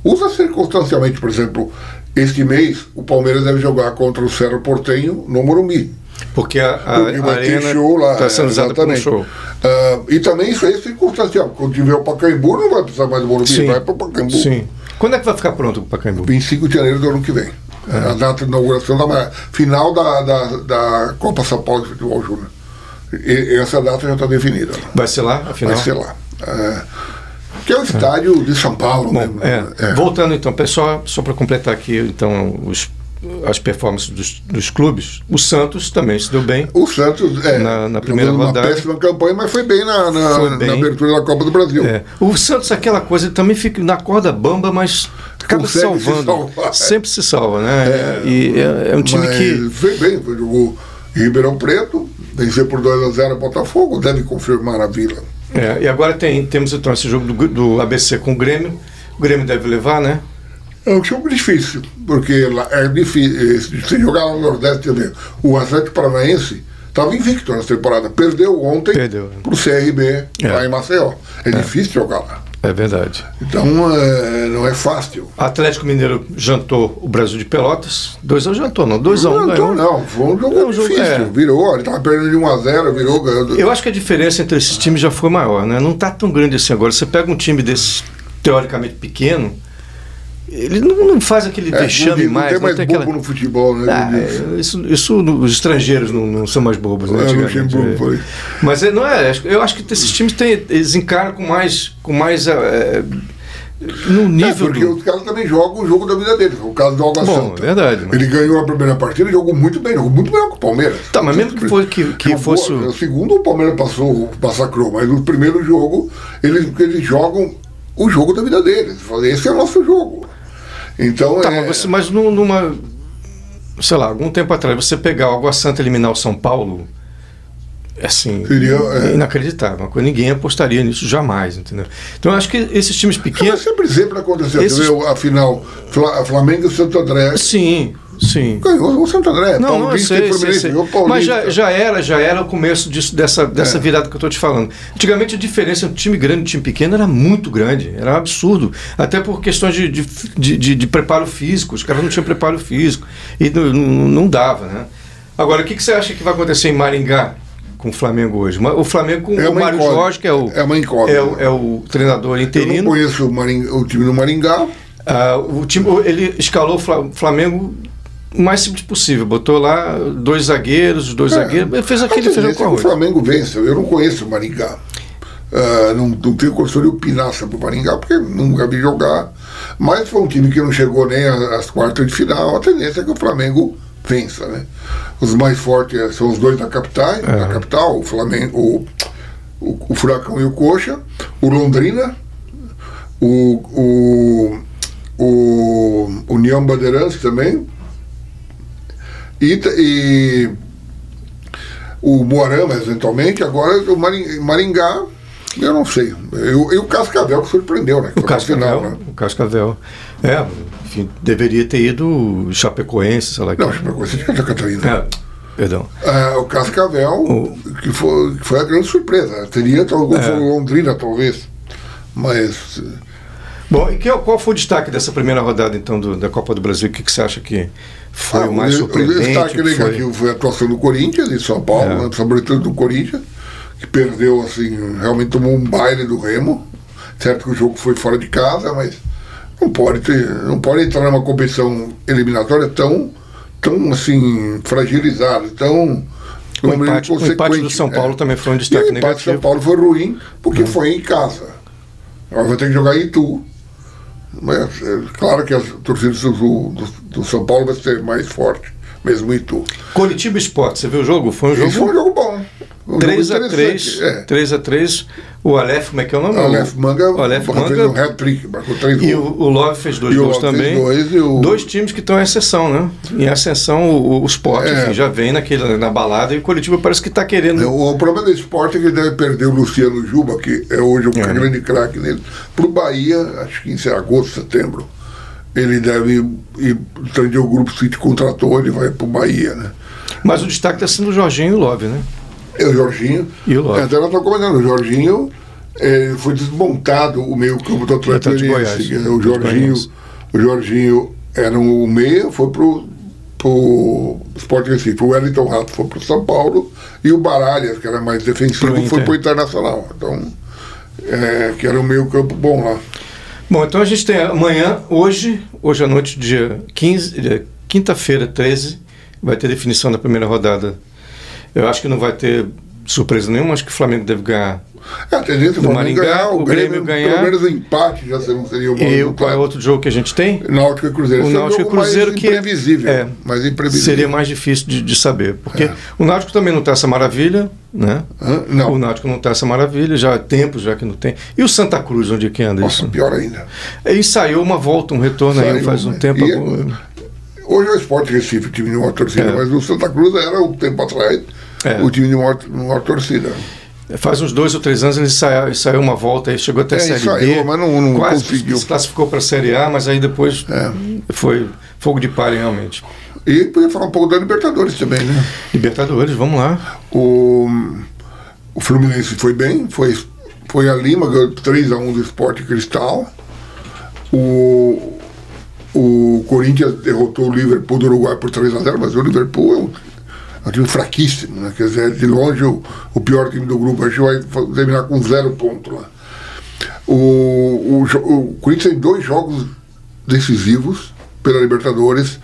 Speaker 2: Usa circunstancialmente, por exemplo, este mês o Palmeiras deve jogar contra o Cerro Portenho no Morumbi.
Speaker 1: Porque a, a, a arena
Speaker 2: show lá.
Speaker 1: está sendo usada
Speaker 2: exatamente.
Speaker 1: show.
Speaker 2: Ah, e também isso aí é circunstancial. Quando tiver o Pacaembu, não vai precisar mais do Morumbi, vai para o Pacaembu.
Speaker 1: Sim. Quando é que vai ficar pronto o Pacaembu?
Speaker 2: 25 de janeiro do ano que vem. É a data de inauguração da final da, da, da Copa São Paulo de Futebol Júnior. E- Essa data já está definida.
Speaker 1: Vai ser lá, afinal?
Speaker 2: Vai ser lá. É, que é o estádio de São Paulo
Speaker 1: Bom,
Speaker 2: mesmo.
Speaker 1: é,
Speaker 2: É.
Speaker 1: voltando então, pessoal, só para completar aqui então os, as performances dos, dos clubes, o Santos também se deu bem.
Speaker 2: O Santos é,
Speaker 1: Na- na primeira
Speaker 2: uma
Speaker 1: rodada.
Speaker 2: péssima campanha, mas foi bem na, na,
Speaker 1: Foi bem.
Speaker 2: na abertura da Copa do Brasil.
Speaker 1: É. O Santos, aquela coisa, também fica na corda bamba, mas acaba se
Speaker 2: Consegue se
Speaker 1: salvando.
Speaker 2: salvar.
Speaker 1: Sempre se salva, né? e é, é um time que.
Speaker 2: foi bem, jogou Ribeirão Preto, venceu por 2 a 0 o Botafogo, deve confirmar a Vila.
Speaker 1: É, e agora tem, temos então esse jogo do, do ABC com o Grêmio. O Grêmio deve levar, né?
Speaker 2: É um jogo difícil, porque é difícil. Se jogar no Nordeste também, o Atlético Paranaense estava invicto nessa temporada. Perdeu ontem para o CRB
Speaker 1: É.
Speaker 2: lá em Maceió. É, difícil jogar lá.
Speaker 1: É verdade.
Speaker 2: Então é, não é fácil.
Speaker 1: Atlético Mineiro jantou o Brasil de Pelotas. 2x1 jantou, não. 2x1
Speaker 2: não,
Speaker 1: ganhou.
Speaker 2: então, não, foi um jogo
Speaker 1: É um jogo-
Speaker 2: difícil.
Speaker 1: é.
Speaker 2: Virou, ele estava perdendo de 1 a 0 virou ganhando.
Speaker 1: Eu acho que a diferença entre esses times já foi maior, né? Não tá tão grande assim agora. Você pega um time desse teoricamente pequeno, ele não, não faz aquele
Speaker 2: É,
Speaker 1: vexame
Speaker 2: não,
Speaker 1: mais.
Speaker 2: Não tem mais
Speaker 1: tem
Speaker 2: bobo
Speaker 1: aquela-
Speaker 2: no futebol, né?
Speaker 1: Ah, é, isso, isso os estrangeiros não, não são mais bobos, né?
Speaker 2: É, Luxemburgo
Speaker 1: é.
Speaker 2: foi.
Speaker 1: Mas é, não é. Eu acho que esses times têm, eles encaram com mais, com mais é, no
Speaker 2: É,
Speaker 1: nível
Speaker 2: porque
Speaker 1: do.
Speaker 2: os caras também jogam o jogo da vida deles. O caso do Água
Speaker 1: Bom,
Speaker 2: Santa.
Speaker 1: é verdade. Mas...
Speaker 2: Ele ganhou a primeira partida, jogou muito bem, jogou muito melhor que o Palmeiras.
Speaker 1: Tá, mas mesmo que, foi, que, que
Speaker 2: Jogou-
Speaker 1: fosse.
Speaker 2: O segundo o Palmeiras passou, massacrou, mas no primeiro jogo eles, eles jogam o jogo da vida deles. Esse é o nosso jogo. Então
Speaker 1: Tá,
Speaker 2: é,
Speaker 1: mas, você, mas num- numa. Sei lá, algum tempo atrás, você pegar o Água Santa e eliminar o São Paulo. é Assim,
Speaker 2: Seria, é.
Speaker 1: inacreditável. Ninguém apostaria nisso jamais, entendeu? Então eu acho que esses times
Speaker 2: mas
Speaker 1: pequenos.
Speaker 2: sempre sempre aconteceu.
Speaker 1: Esses-
Speaker 2: a final Flamengo e Santo André.
Speaker 1: Sim, sim.
Speaker 2: Ganhou o Santo André.
Speaker 1: Não, não, eu
Speaker 2: Paulista
Speaker 1: sei, sei, sei. Mas já, já era, já era o começo disso, dessa, dessa
Speaker 2: É.
Speaker 1: virada que eu estou te falando. Antigamente a diferença entre time grande e time pequeno era muito grande, era um absurdo. Até por questões de, de, de, de- de preparo físico, os caras não tinham preparo físico. E não, não, não dava, né? Agora, o que, que você acha que vai acontecer em Maringá com o Flamengo hoje? O Flamengo com
Speaker 2: É
Speaker 1: o Mário
Speaker 2: incógnita.
Speaker 1: Jorge, que é o,
Speaker 2: É uma incógnita.
Speaker 1: é o, é o treinador
Speaker 2: Eu não
Speaker 1: interino.
Speaker 2: conheço o, Maring- o time do Maringá.
Speaker 1: Ah, o time, ele escalou o Fla- Flamengo o mais simples possível. Botou lá dois zagueiros, os dois é. zagueiros, fez aquele feijão com
Speaker 2: arroz. O Flamengo vence. Eu não conheço o Maringá. Uh, não, não tenho condição de opinar sobre o Maringá, porque nunca vi jogar. Mas foi um time que não chegou nem às quartas de final. A tendência é que o Flamengo vença, né? Os mais fortes são os dois da capital, é. da capital, o Flamengo, o, o, o, Furacão e o Coxa, o Londrina, o, o, o União Bandeirantes também, e, e o Moarama, eventualmente, agora o Maringá, eu não sei. E o Cascavel que surpreendeu, né?
Speaker 1: o Cascavel, final, né? o Cascavel. É, enfim, deveria ter ido Chapecoense, sei lá.
Speaker 2: Não, Chapecoense é de Santa Catarina. É,
Speaker 1: perdão.
Speaker 2: É, o Cascavel, o... Que, foi, que foi a grande surpresa. Teria talvez é. Londrina, talvez. Mas
Speaker 1: Bom, e que, qual foi o destaque dessa primeira rodada, então, do, da Copa do Brasil? O que, que você acha que foi ah, o mais surpreendente?
Speaker 2: O destaque negativo foi... foi... a atuação do Corinthians, de São Paulo, é. né, sobretudo do Corinthians, que perdeu, assim, realmente tomou um baile do Remo. Certo que o jogo foi fora de casa, mas não pode, ter, não pode entrar numa competição eliminatória tão, tão assim, fragilizada, tão...
Speaker 1: O empate, o empate do São Paulo é. também foi um destaque negativo. O
Speaker 2: empate do São Paulo foi ruim, porque hum. foi em casa. Agora vai ter que jogar em Itu. Mas é claro que as torcidas do, do, do, São Paulo vai ser mais forte, mesmo em Itu.
Speaker 1: Curitiba Esporte, você viu o jogo? Foi um jogo,
Speaker 2: foi um jogo bom. Um
Speaker 1: 3 a 3 é. 3 a 3 O Aleph, como é que é o nome? O
Speaker 2: Aleph Manga, o Aleph Manga fez um hat-trick,
Speaker 1: marcou três gols. E o, o Love fez dois e gols também. Dois, o... dois times que estão em ascensão, né? Em ascensão, o, o Sport é. enfim, já vem naquele, na balada e o Curitiba parece que está querendo. É,
Speaker 2: o, o, problema do Sport é que ele deve perder o Luciano Juba, que é hoje o é. grande craque nele, para o Bahia, acho que em agosto, setembro. Ele deve ir, então, o Grupo City contratou, ele vai para o Bahia, né?
Speaker 1: Mas o destaque está sendo o Jorginho e o Love, né?
Speaker 2: É o Jorginho.
Speaker 1: E o Lopes.
Speaker 2: Até ela está comentando, o Jorginho é, foi desmontado o meio-campo do Atlético Goianiense. O Jorginho, o Jorginho era um meia, foi pro pro Sport Recife. O Wellington Rato foi pro São Paulo e o Baralhas, que era mais defensivo, pro foi pro Internacional. Então, é, que era um meio-campo bom lá.
Speaker 1: Bom, então a gente tem amanhã, hoje, hoje à noite, dia 15, quinta-feira, 13, vai ter definição da primeira rodada eu acho que não vai ter surpresa nenhuma, acho que o Flamengo deve ganhar.
Speaker 2: É, a tendência do Maringá, ganhar, o, Grêmio, Grêmio, ganhar. Pelo menos o empate já seria o bom.
Speaker 1: E qual é outro jogo que a gente tem?
Speaker 2: Náutico e Cruzeiro.
Speaker 1: O Náutico e Cruzeiro
Speaker 2: que imprevisível, é, mais imprevisível.
Speaker 1: Seria mais difícil de, de saber, porque é. o Náutico também não está essa maravilha, né?
Speaker 2: Hã? Não.
Speaker 1: O Náutico não está essa maravilha, já há tempo já que não tem. E o Santa Cruz, onde é que anda
Speaker 2: Nossa,
Speaker 1: isso?
Speaker 2: pior ainda.
Speaker 1: É, ensaiou uma volta, um retorno Saiu, aí faz um tempo. E,
Speaker 2: hoje é o Esporte Recife, time de uma torcida, é. mas o Santa Cruz era um tempo atrás é. o time de maior, maior torcida.
Speaker 1: Faz uns dois ou três anos ele saiu, saiu uma volta e chegou até a é, Série saiu, B.
Speaker 2: Mas não, não
Speaker 1: quase conseguiu. se classificou para a Série A, mas aí depois é. foi fogo de palha realmente.
Speaker 2: E podia falar um pouco da Libertadores também, né?
Speaker 1: Libertadores, vamos lá.
Speaker 2: O, o Fluminense foi bem, foi, foi a Lima, ganhou 3x1 do Esporte Cristal. O, o Corinthians derrotou o Liverpool do Uruguai por 3x0, mas o Liverpool é um um time fraquíssimo, né? Quer dizer, de longe o, o pior time do grupo. A gente vai terminar com zero ponto lá. O, o, o Corinthians tem dois jogos decisivos pela Libertadores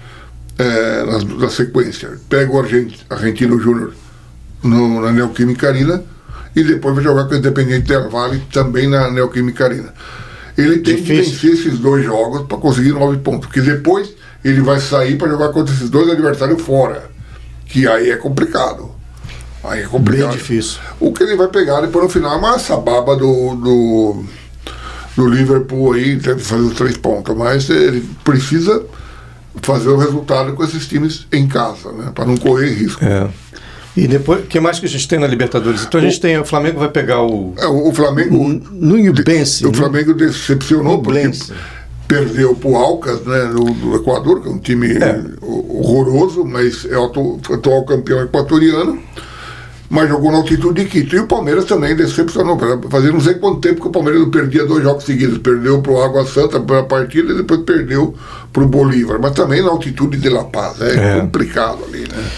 Speaker 2: é, na, na, sequência. Pega o Argent, Argentino Júnior na Neoquímica Arena e depois vai jogar com o Independente Del Valle também na Neoquímica Arena. Ele tem Difícil. que vencer esses dois jogos para conseguir nove pontos, porque depois ele vai sair para jogar contra esses dois adversários fora que aí é complicado. Aí é complicado.
Speaker 1: Bem difícil.
Speaker 2: O que ele vai pegar depois no final é uma sababa do, do, do Liverpool aí, deve fazer os três pontos, mas ele precisa fazer o resultado com esses times em casa, né? Para não correr risco.
Speaker 1: É. E depois, o que mais que a gente tem na Libertadores? Então a gente o, tem, o Flamengo vai pegar o.
Speaker 2: É, o, Flamengo.
Speaker 1: No Nubense.
Speaker 2: O Flamengo decepcionou porque perdeu para o Alcas, né, no, do Equador, que é um time é. horroroso, mas é o atual campeão equatoriano, mas jogou na altitude de Quito. E o Palmeiras também decepcionou. Fazia não sei quanto tempo que o Palmeiras não perdia dois jogos seguidos. Perdeu para o Água Santa para a partida e depois perdeu para o Bolívar. Mas também na altitude de La Paz. É, é. complicado ali, né?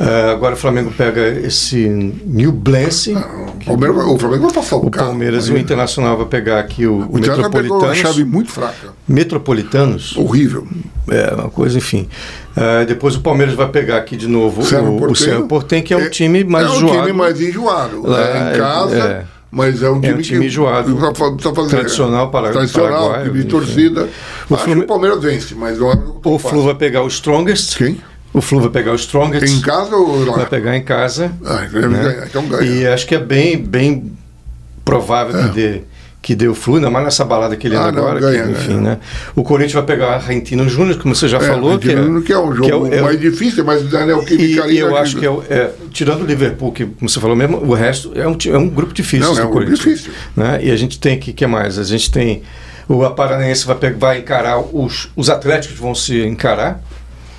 Speaker 1: Uh, agora o Flamengo pega esse New Blance.
Speaker 2: Ah, o, o Flamengo vai passar o,
Speaker 1: o Palmeiras e o Internacional vai pegar aqui o,
Speaker 2: o Metropolitanos. uma chave muito fraca.
Speaker 1: Metropolitanos.
Speaker 2: Horrível.
Speaker 1: É, uma coisa, enfim. Uh, depois o Palmeiras vai pegar aqui de novo o, o Portem, que é um é, time mais
Speaker 2: é
Speaker 1: enjoado.
Speaker 2: É um time mais enjoado. Lá, é, em casa. É. Mas é um time, é um
Speaker 1: time
Speaker 2: que,
Speaker 1: enjoado.
Speaker 2: Tá fazendo,
Speaker 1: tradicional para
Speaker 2: Tradicional,
Speaker 1: Paraguai,
Speaker 2: time de torcida.
Speaker 1: O
Speaker 2: Acho
Speaker 1: Fluminense-
Speaker 2: que o Palmeiras vence, mas é
Speaker 1: O Flu vai pegar o Strongest.
Speaker 2: Quem?
Speaker 1: O Flu vai pegar o Strongest.
Speaker 2: Em casa ou lá?
Speaker 1: Vai pegar em casa.
Speaker 2: Ah, deve
Speaker 1: né?
Speaker 2: então ganha.
Speaker 1: E acho que é bem, bem provável que dê que deu flu, ainda mais nessa balada que ele
Speaker 2: Ah,
Speaker 1: anda
Speaker 2: não,
Speaker 1: agora.
Speaker 2: ganha,
Speaker 1: que, enfim,
Speaker 2: ganha.
Speaker 1: né? O Corinthians vai pegar a Argentino Júnior, como você já
Speaker 2: É,
Speaker 1: falou.
Speaker 2: que, é, que é um jogo
Speaker 1: é o- é o-
Speaker 2: mais difícil, mas o Daniel
Speaker 1: E, e eu acho que é, o- é, tirando o Liverpool, que como você falou mesmo, o resto é um, é um grupo difícil.
Speaker 2: Não, é
Speaker 1: do
Speaker 2: um grupo
Speaker 1: Corinthians,
Speaker 2: difícil.
Speaker 1: Né? E a gente tem que que mais? A gente tem o Paranaense vai, pe- vai encarar os, os Atléticos vão se encarar.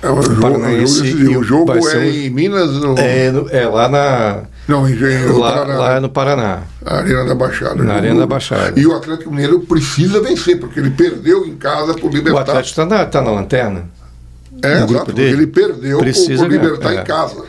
Speaker 2: É um jogo,
Speaker 1: Paranaense
Speaker 2: um jogo decisivo.
Speaker 1: e
Speaker 2: O
Speaker 1: o-
Speaker 2: jogo é
Speaker 1: um-
Speaker 2: em Minas, no,
Speaker 1: É, no- é lá na
Speaker 2: não, em, no
Speaker 1: lá,
Speaker 2: Paraná,
Speaker 1: lá no Paraná.
Speaker 2: na Arena da Baixada.
Speaker 1: Na
Speaker 2: O-
Speaker 1: Arena da Baixada.
Speaker 2: E o Atlético Mineiro precisa vencer, porque ele perdeu em casa por
Speaker 1: O
Speaker 2: Libertar.
Speaker 1: Atlético está na, tá na lanterna.
Speaker 2: é,
Speaker 1: no
Speaker 2: exato,
Speaker 1: dele.
Speaker 2: ele perdeu por,
Speaker 1: Precisa
Speaker 2: por
Speaker 1: ganhar,
Speaker 2: Libertar
Speaker 1: é.
Speaker 2: em casa.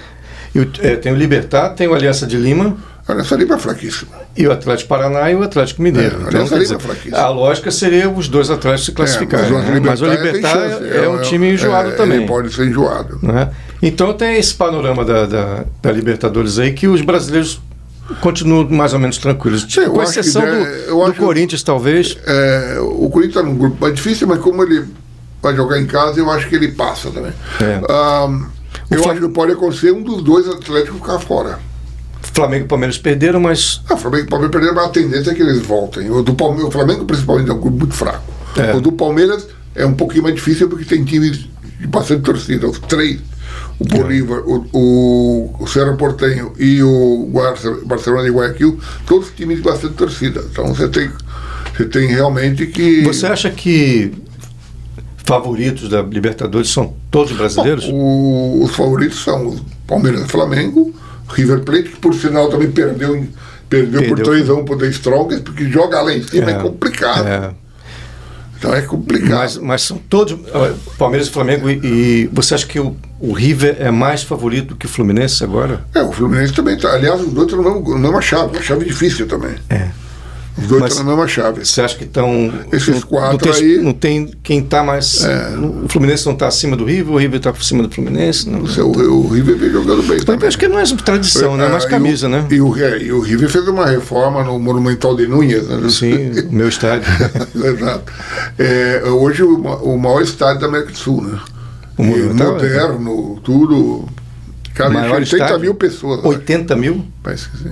Speaker 1: E o- é, tem o Libertar, tem o Aliança de Lima
Speaker 2: Olha, essa liga é fraquíssima.
Speaker 1: E o Atlético Paraná e o Atlético Mineiro.
Speaker 2: É,
Speaker 1: então, dizer,
Speaker 2: é
Speaker 1: a lógica seria os dois Atléticos se classificarem.
Speaker 2: mas,
Speaker 1: né? Mas o Libertar
Speaker 2: chance,
Speaker 1: é, um time enjoado
Speaker 2: é,
Speaker 1: também.
Speaker 2: Ele pode ser enjoado.
Speaker 1: né? Então tem esse panorama da, da, da Libertadores aí que os brasileiros continuam mais ou menos tranquilos.
Speaker 2: Sim,
Speaker 1: com
Speaker 2: acho que
Speaker 1: exceção
Speaker 2: der-
Speaker 1: do, do Corinthians, talvez.
Speaker 2: É, o Corinthians está num grupo mais difícil, mas como ele vai jogar em casa, eu acho que ele passa também.
Speaker 1: É.
Speaker 2: Ah, eu acho que pode acontecer um dos dois Atléticos ficar fora.
Speaker 1: Flamengo e Palmeiras perderam, mas
Speaker 2: Ah, o Flamengo e Palmeiras perderam, mas a tendência é que eles voltem. O, do Palme- o Flamengo, principalmente, é um grupo muito fraco.
Speaker 1: É.
Speaker 2: O do Palmeiras é um pouquinho mais difícil porque tem times de bastante torcida. Os três, o Bolívar, o, o, o Cerro Portenho e o Barce- Barcelona de Guayaquil, todos times de bastante torcida. Então você tem, você tem realmente que.
Speaker 1: você acha que favoritos da Libertadores são todos brasileiros?
Speaker 2: O- os favoritos são o Palmeiras e Flamengo, River Plate, que por sinal também perdeu, perdeu, por
Speaker 1: Perdeu.
Speaker 2: 3 a 1 por The Strongest, porque jogar lá em cima é, complicado.
Speaker 1: É.
Speaker 2: Então é complicado.
Speaker 1: Mas, mas são todos. Palmeiras e Flamengo. E, você acha que o, o River é mais favorito que o Fluminense agora?
Speaker 2: É, o Fluminense também tá. Aliás, os dois estão mesma, na mesma chave, uma chave difícil também.
Speaker 1: É.
Speaker 2: Os dois estão na mesma chave.
Speaker 1: Você acha que estão.
Speaker 2: Esses quatro
Speaker 1: não tem,
Speaker 2: aí-
Speaker 1: Não tem quem está mais.
Speaker 2: É.
Speaker 1: O Fluminense não está acima do River, o River está por cima do Fluminense. Não.
Speaker 2: O, seu, o River vem jogando bem também.
Speaker 1: acho que não é tradição, né? É mais
Speaker 2: Ah, e
Speaker 1: camisa,
Speaker 2: o-
Speaker 1: né?
Speaker 2: E o, é, e o River fez uma reforma no Monumental de Núñez. Né?
Speaker 1: Sim, o meu estádio.
Speaker 2: Exato. É, hoje o, o maior estádio da América do Sul, né?
Speaker 1: O
Speaker 2: E
Speaker 1: Monumental, é.
Speaker 2: moderno, tudo. Cara,
Speaker 1: Maior
Speaker 2: 80
Speaker 1: estádio?
Speaker 2: mil pessoas. acho.
Speaker 1: 80 mil?
Speaker 2: Parece que sim.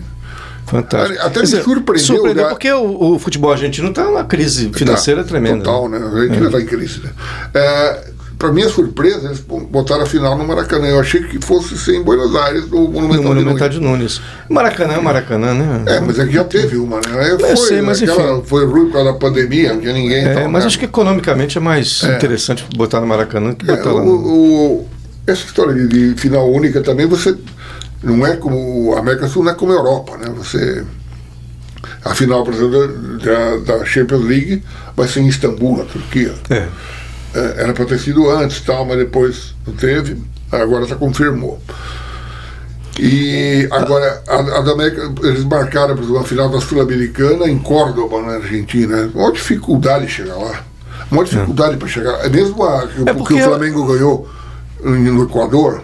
Speaker 1: Fantástico.
Speaker 2: Até me surpreendeu,
Speaker 1: Surpreendeu
Speaker 2: né?
Speaker 1: porque o, o futebol argentino está numa crise financeira
Speaker 2: Tá,
Speaker 1: tremenda.
Speaker 2: Total, né? A Argentina está em crise. Né? É, para minha surpresa, eles botaram a final no Maracanã. Eu achei que fosse ser em Buenos Aires, no Monumental,
Speaker 1: No Monumental
Speaker 2: de
Speaker 1: de Nunes. Maracanã, é Maracanã, né?
Speaker 2: É, mas aqui já teve uma, né? Aí Foi,
Speaker 1: sei, mas
Speaker 2: aquela-
Speaker 1: enfim.
Speaker 2: foi ruim por causa da pandemia, não tinha ninguém.
Speaker 1: É,
Speaker 2: então,
Speaker 1: mas
Speaker 2: né?
Speaker 1: acho que economicamente é mais interessante botar no Maracanã que
Speaker 2: É,
Speaker 1: botar lá.
Speaker 2: o-
Speaker 1: no-
Speaker 2: o- essa história de, de final única também, você não é como a América do Sul não é como a Europa, né? Você a final, da, da Champions League vai ser em Istambul, na Turquia.
Speaker 1: É.
Speaker 2: É, era para ter sido antes, tal, mas depois não teve. Agora já confirmou. E agora, a, a da América, eles marcaram, por exemplo, a final da Sul-Americana em Córdoba, na Argentina. Uma dificuldade chegar lá. Uma dificuldade para chegar. Mesmo a,
Speaker 1: É
Speaker 2: o-
Speaker 1: porque
Speaker 2: que o Flamengo ganhou no Equador,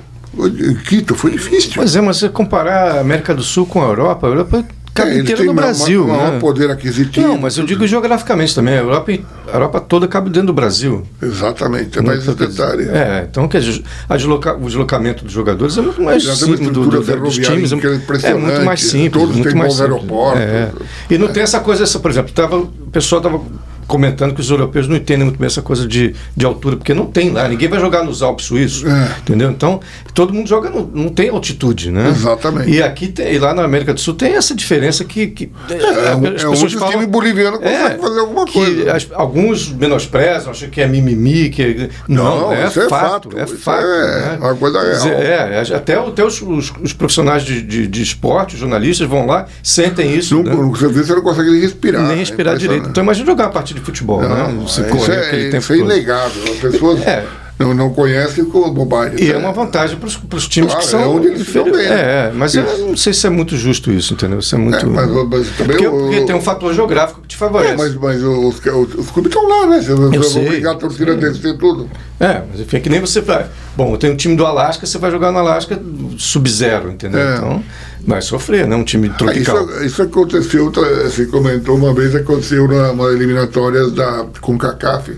Speaker 2: Quito, foi difícil.
Speaker 1: Pois é, mas você comparar a América do Sul com a Europa, a Europa cabe
Speaker 2: É,
Speaker 1: inteira no Brasil.
Speaker 2: ma- maior
Speaker 1: né?
Speaker 2: poder aquisitivo.
Speaker 1: Não, mas eu digo geograficamente também. A Europa, a Europa toda cabe dentro do Brasil.
Speaker 2: Exatamente, é mais esse
Speaker 1: quer dizer,
Speaker 2: detalhe.
Speaker 1: É, então quer dizer, a desloca- o deslocamento dos jogadores é muito mais simples do,
Speaker 2: estrutura
Speaker 1: do, dos times.
Speaker 2: que é
Speaker 1: É, muito mais simples.
Speaker 2: todos
Speaker 1: muito
Speaker 2: têm
Speaker 1: mais
Speaker 2: bons aeroportos.
Speaker 1: É. E não tem essa coisa, essa, por exemplo, tava, o pessoal estava comentando que os europeus não entendem muito bem essa coisa de, de altura, porque não tem lá, ninguém vai jogar nos Alpes suíços,
Speaker 2: É.
Speaker 1: entendeu? Então, todo mundo joga, no, não tem altitude, né?
Speaker 2: Exatamente.
Speaker 1: E aqui, tem, e lá na América do Sul, tem essa diferença que... que
Speaker 2: É, um- é onde o time boliviano consegue fazer alguma
Speaker 1: que
Speaker 2: coisa.
Speaker 1: as- alguns menosprezam, acham que é mimimi, que não,
Speaker 2: Não,
Speaker 1: é,
Speaker 2: isso é
Speaker 1: fato,
Speaker 2: fato,
Speaker 1: é fato.
Speaker 2: é
Speaker 1: né?
Speaker 2: uma coisa real.
Speaker 1: É, até, até os, os- os profissionais de, de, de esporte, os jornalistas vão lá, sentem isso,
Speaker 2: Não,
Speaker 1: né?
Speaker 2: você vê, você não consegue nem respirar.
Speaker 1: nem
Speaker 2: é
Speaker 1: respirar direito. Então imagina jogar uma partida de futebol,
Speaker 2: Não,
Speaker 1: né? Você
Speaker 2: isso é, isso é inegável. As pessoas,
Speaker 1: É.
Speaker 2: não, não conhece com bobagem.
Speaker 1: E é, é uma vantagem para os times
Speaker 2: claro,
Speaker 1: que são.
Speaker 2: É onde eles estão bem.
Speaker 1: É, mas isso. eu não sei se é muito justo isso, entendeu? Isso é muito. É,
Speaker 2: mas, mas também
Speaker 1: porque, o, porque, tem um fator geográfico que te favorece. É,
Speaker 2: mas, mas os, os, os clubes estão lá, né? Você vai obrigar a torcida a descer tudo.
Speaker 1: É, mas enfim, é que nem você vai. Bom, tem um time do Alasca, você vai jogar no Alasca sub-zero, entendeu? É. Então, vai sofrer, né? Um time tropical.
Speaker 2: Ah, isso, isso, aconteceu, você comentou uma vez, aconteceu na eliminatórias da CONCACAF.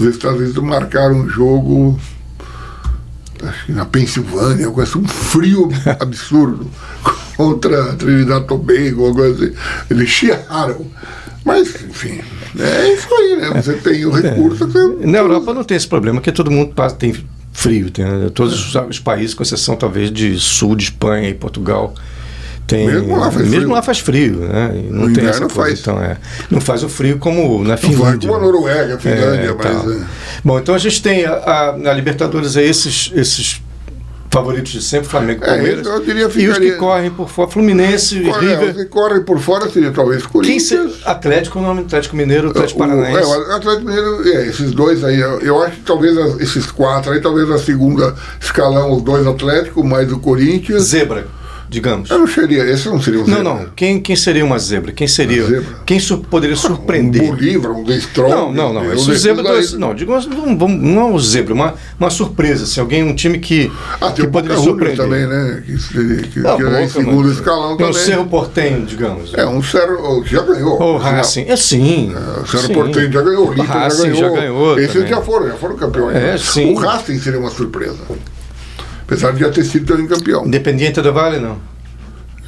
Speaker 2: Os Estados Unidos marcaram um jogo acho que na Pensilvânia, com um frio absurdo contra a Trinidad Tobago, alguma coisa assim. Eles chiaram. Mas, enfim, é isso aí, né? Você tem o recurso.
Speaker 1: É. Na Europa não tem esse problema, porque todo mundo passa, tem frio. Tem, né? todos os, os, países, com exceção talvez de sul de Espanha e Portugal. Tem,
Speaker 2: mesmo lá faz
Speaker 1: mesmo
Speaker 2: frio.
Speaker 1: Lá faz frio né?
Speaker 2: não tem essa coisa,
Speaker 1: faz. Então, é, não faz o frio como na Finlândia.
Speaker 2: Não faz como a Noruega, a Finlândia, é, mas. É.
Speaker 1: Bom, então a gente tem a, a, na Libertadores aí esses, esses favoritos de sempre, Flamengo
Speaker 2: é,
Speaker 1: Palmeiras.
Speaker 2: eu diria
Speaker 1: ficaria... E os que correm por fora, Fluminense,
Speaker 2: Corre,
Speaker 1: River.
Speaker 2: Os que correm por fora seria talvez Corinthians.
Speaker 1: Quem Atlético, não, Atlético Mineiro, Atlético Paranaense.
Speaker 2: É, o Atlético Mineiro, é, esses dois aí, eu acho que talvez esses quatro aí, talvez a segunda escalão, os dois Atlético, mais o Corinthians.
Speaker 1: Zebra digamos.
Speaker 2: Eu não seria, esse não seria um
Speaker 1: zebra. Não, não. Quem, quem seria uma zebra? Quem seria? Quem sur poderia surpreender?
Speaker 2: Um Bolívar, um Destrong.
Speaker 1: Não, não, não. Esse zebra dois, não, digo, não, não é um zebra, uma, uma surpresa. Assim, alguém, um time que,
Speaker 2: ah,
Speaker 1: que poderia surpreender.
Speaker 2: também, né? Que, que, que, não, que é em segundo mas, escalão também.
Speaker 1: um Cerro Portenho, digamos.
Speaker 2: É, um Cerro, já ganhou.
Speaker 1: O Racing, é sim.
Speaker 2: É, o Cerro. Portenho já ganhou, o Lito já ganhou.
Speaker 1: já ganhou
Speaker 2: Esses já foram, já foram campeões.
Speaker 1: É, sim.
Speaker 2: O Racing seria uma surpresa. Apesar de já ter sido também campeão.
Speaker 1: Independiente do Vale, não.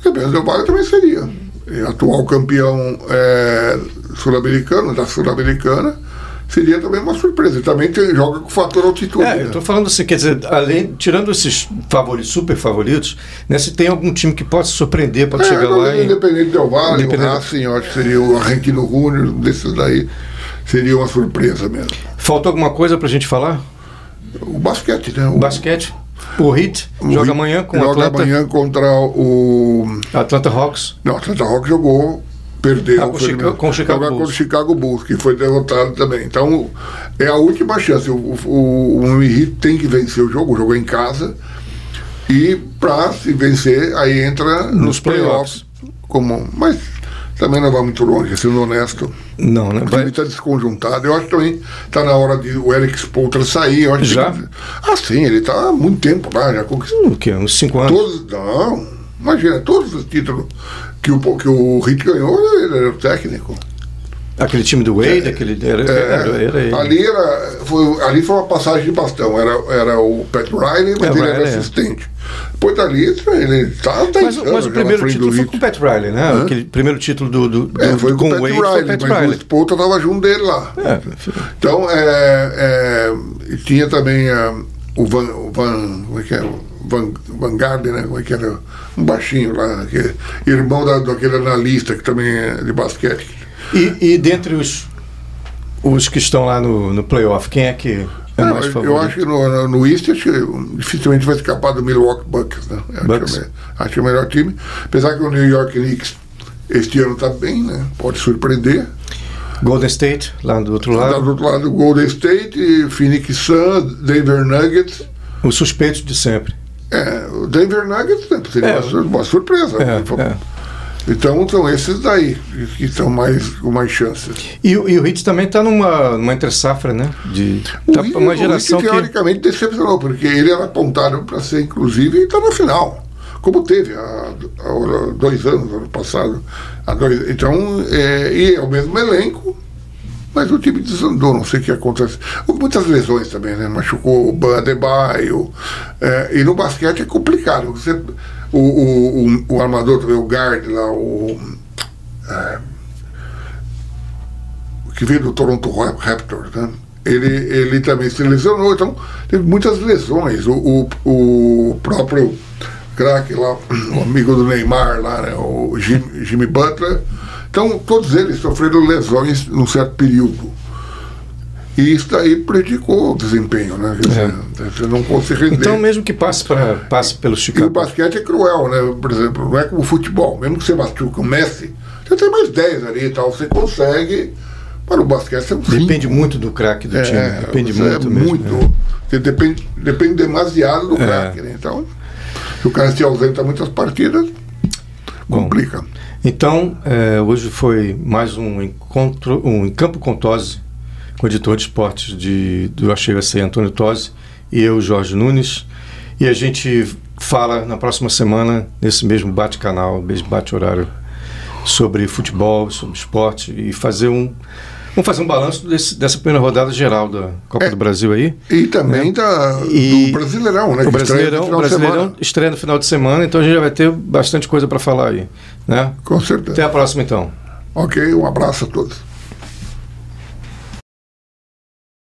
Speaker 2: Campeão do Vale também seria. E atual campeão é, sul-americano, da Sul-Americana, seria também uma surpresa. E também tem, joga com o fator altitude.
Speaker 1: É, né? eu estou falando assim, quer dizer, além, tirando esses favoritos, super favoritos, né, se tem algum time que possa surpreender, pode é, chegar não, lá.
Speaker 2: Independente do Vale, independente... o Racing, eu acho que seria o Argentino Júnior, desses daí, seria uma surpresa mesmo.
Speaker 1: Falta alguma coisa para a gente falar?
Speaker 2: O basquete, né?
Speaker 1: O, o basquete. O Heat o joga amanhã com o Atlanta.
Speaker 2: Joga amanhã contra o.
Speaker 1: Atlanta Hawks.
Speaker 2: Não, Atlanta Hawks jogou, perdeu.
Speaker 1: Ah, com, Chicago, com o Chicago Bulls.
Speaker 2: com o Chicago Bulls, que foi derrotado também. Então, é a última chance. O, o, o Heat tem que vencer o jogo, o jogo é em casa. E para se vencer, aí entra nos, nos playoffs. playoffs. Como, mas também não vai muito longe, sendo honesto.
Speaker 1: Não, né?
Speaker 2: O time está desconjuntado. Eu acho que também está na hora de o Eric Spoltra sair. Eu acho
Speaker 1: já?
Speaker 2: Que... Ah, sim, ele está há muito tempo lá, já conquistou.
Speaker 1: O quê? Uns cinco anos?
Speaker 2: Todos, não, imagina, todos os títulos que o, que o Hit ganhou, ele era o técnico.
Speaker 1: Aquele time do Wade, é, aquele. Era, é, era, era,
Speaker 2: ali, era, foi, ali foi uma passagem de bastão. Era, era o Pat Riley, mas é, ele era é. assistente. Depois dali, ele tá, tá
Speaker 1: mas, mas o primeiro título foi com o Pat Riley, né? Hã? Aquele primeiro título do, do, do
Speaker 2: é, foi com, com o Wade Riley, foi Pat mas Riley. o Spolta estava junto dele lá.
Speaker 1: É,
Speaker 2: então, é, é, tinha também uh, o Van, o Van, como é que é? Van, Van Garden, né? Como é que era? Um baixinho lá, é irmão da, daquele analista que também é de basquete.
Speaker 1: E, e dentre os, os que estão lá no, no playoff, quem é que é?
Speaker 2: Eu acho que no, no East acho que dificilmente vai escapar do Milwaukee Bucks, né?
Speaker 1: Bucks.
Speaker 2: Acho, que é, acho que é o melhor time. Apesar que o New York Knicks este ano está bem, né? Pode surpreender.
Speaker 1: Golden State, lá do outro lado.
Speaker 2: Lá do outro lado, Golden State, Phoenix Suns, Denver Nuggets.
Speaker 1: Os suspeitos de sempre.
Speaker 2: É, o Denver Nuggets né, seria é, uma, surpresa.
Speaker 1: É, é.
Speaker 2: Então são esses daí que estão mais com mais chances.
Speaker 1: E, e o Hits também está numa, numa entre safra, né? De,
Speaker 2: o tá uma geração o teoricamente que... decepcionou, porque ele era apontado para ser inclusive e está na final. Como teve há, há, dois anos, ano passado. Dois, então, é, e é o mesmo elenco, mas o time desandou, não sei o que acontece. Muitas lesões também, né? Machucou o Bandebaio. É, e no basquete é complicado. Você, o, o, o, o armador, o guard lá, o. É, que veio do Toronto Raptors, né? Ele, ele também se lesionou, então teve muitas lesões. O, o, o próprio craque lá, o amigo do Neymar lá, né? o Jimmy Butler. Então, todos eles sofreram lesões num certo período. E isso daí prejudicou o desempenho, né? É. Você não consegue render.
Speaker 1: Então, mesmo que passe, pra, passe pelo Chicago.
Speaker 2: E o basquete é cruel, né? Por exemplo, não é como o futebol. Mesmo que você machuque o Messi, você tem mais 10 ali e tal, você consegue. Mas o basquete é um
Speaker 1: Depende muito do craque do
Speaker 2: é,
Speaker 1: time. Depende
Speaker 2: é
Speaker 1: muito mesmo. Muito.
Speaker 2: É. Depende, depende demasiado do é. craque. Né? Então, se o cara se ausenta muitas partidas, Bom, complica.
Speaker 1: Então, é, hoje foi mais um encontro, um Campo com o editor de esportes de, do Achega C, Antônio Tosi, e eu, Jorge Nunes. E a gente fala na próxima semana, nesse mesmo bate-canal, mesmo bate-horário, sobre futebol, sobre esporte e fazer um. Vamos fazer um balanço desse, dessa primeira rodada geral da Copa é, do Brasil aí.
Speaker 2: E também né? da, e do Brasileirão, né?
Speaker 1: O Brasileirão, estreia, Brasileirão estreia no final de semana, então a gente já vai ter bastante coisa para falar aí. Né?
Speaker 2: Com certeza.
Speaker 1: Até a próxima então.
Speaker 2: Ok, um abraço a todos.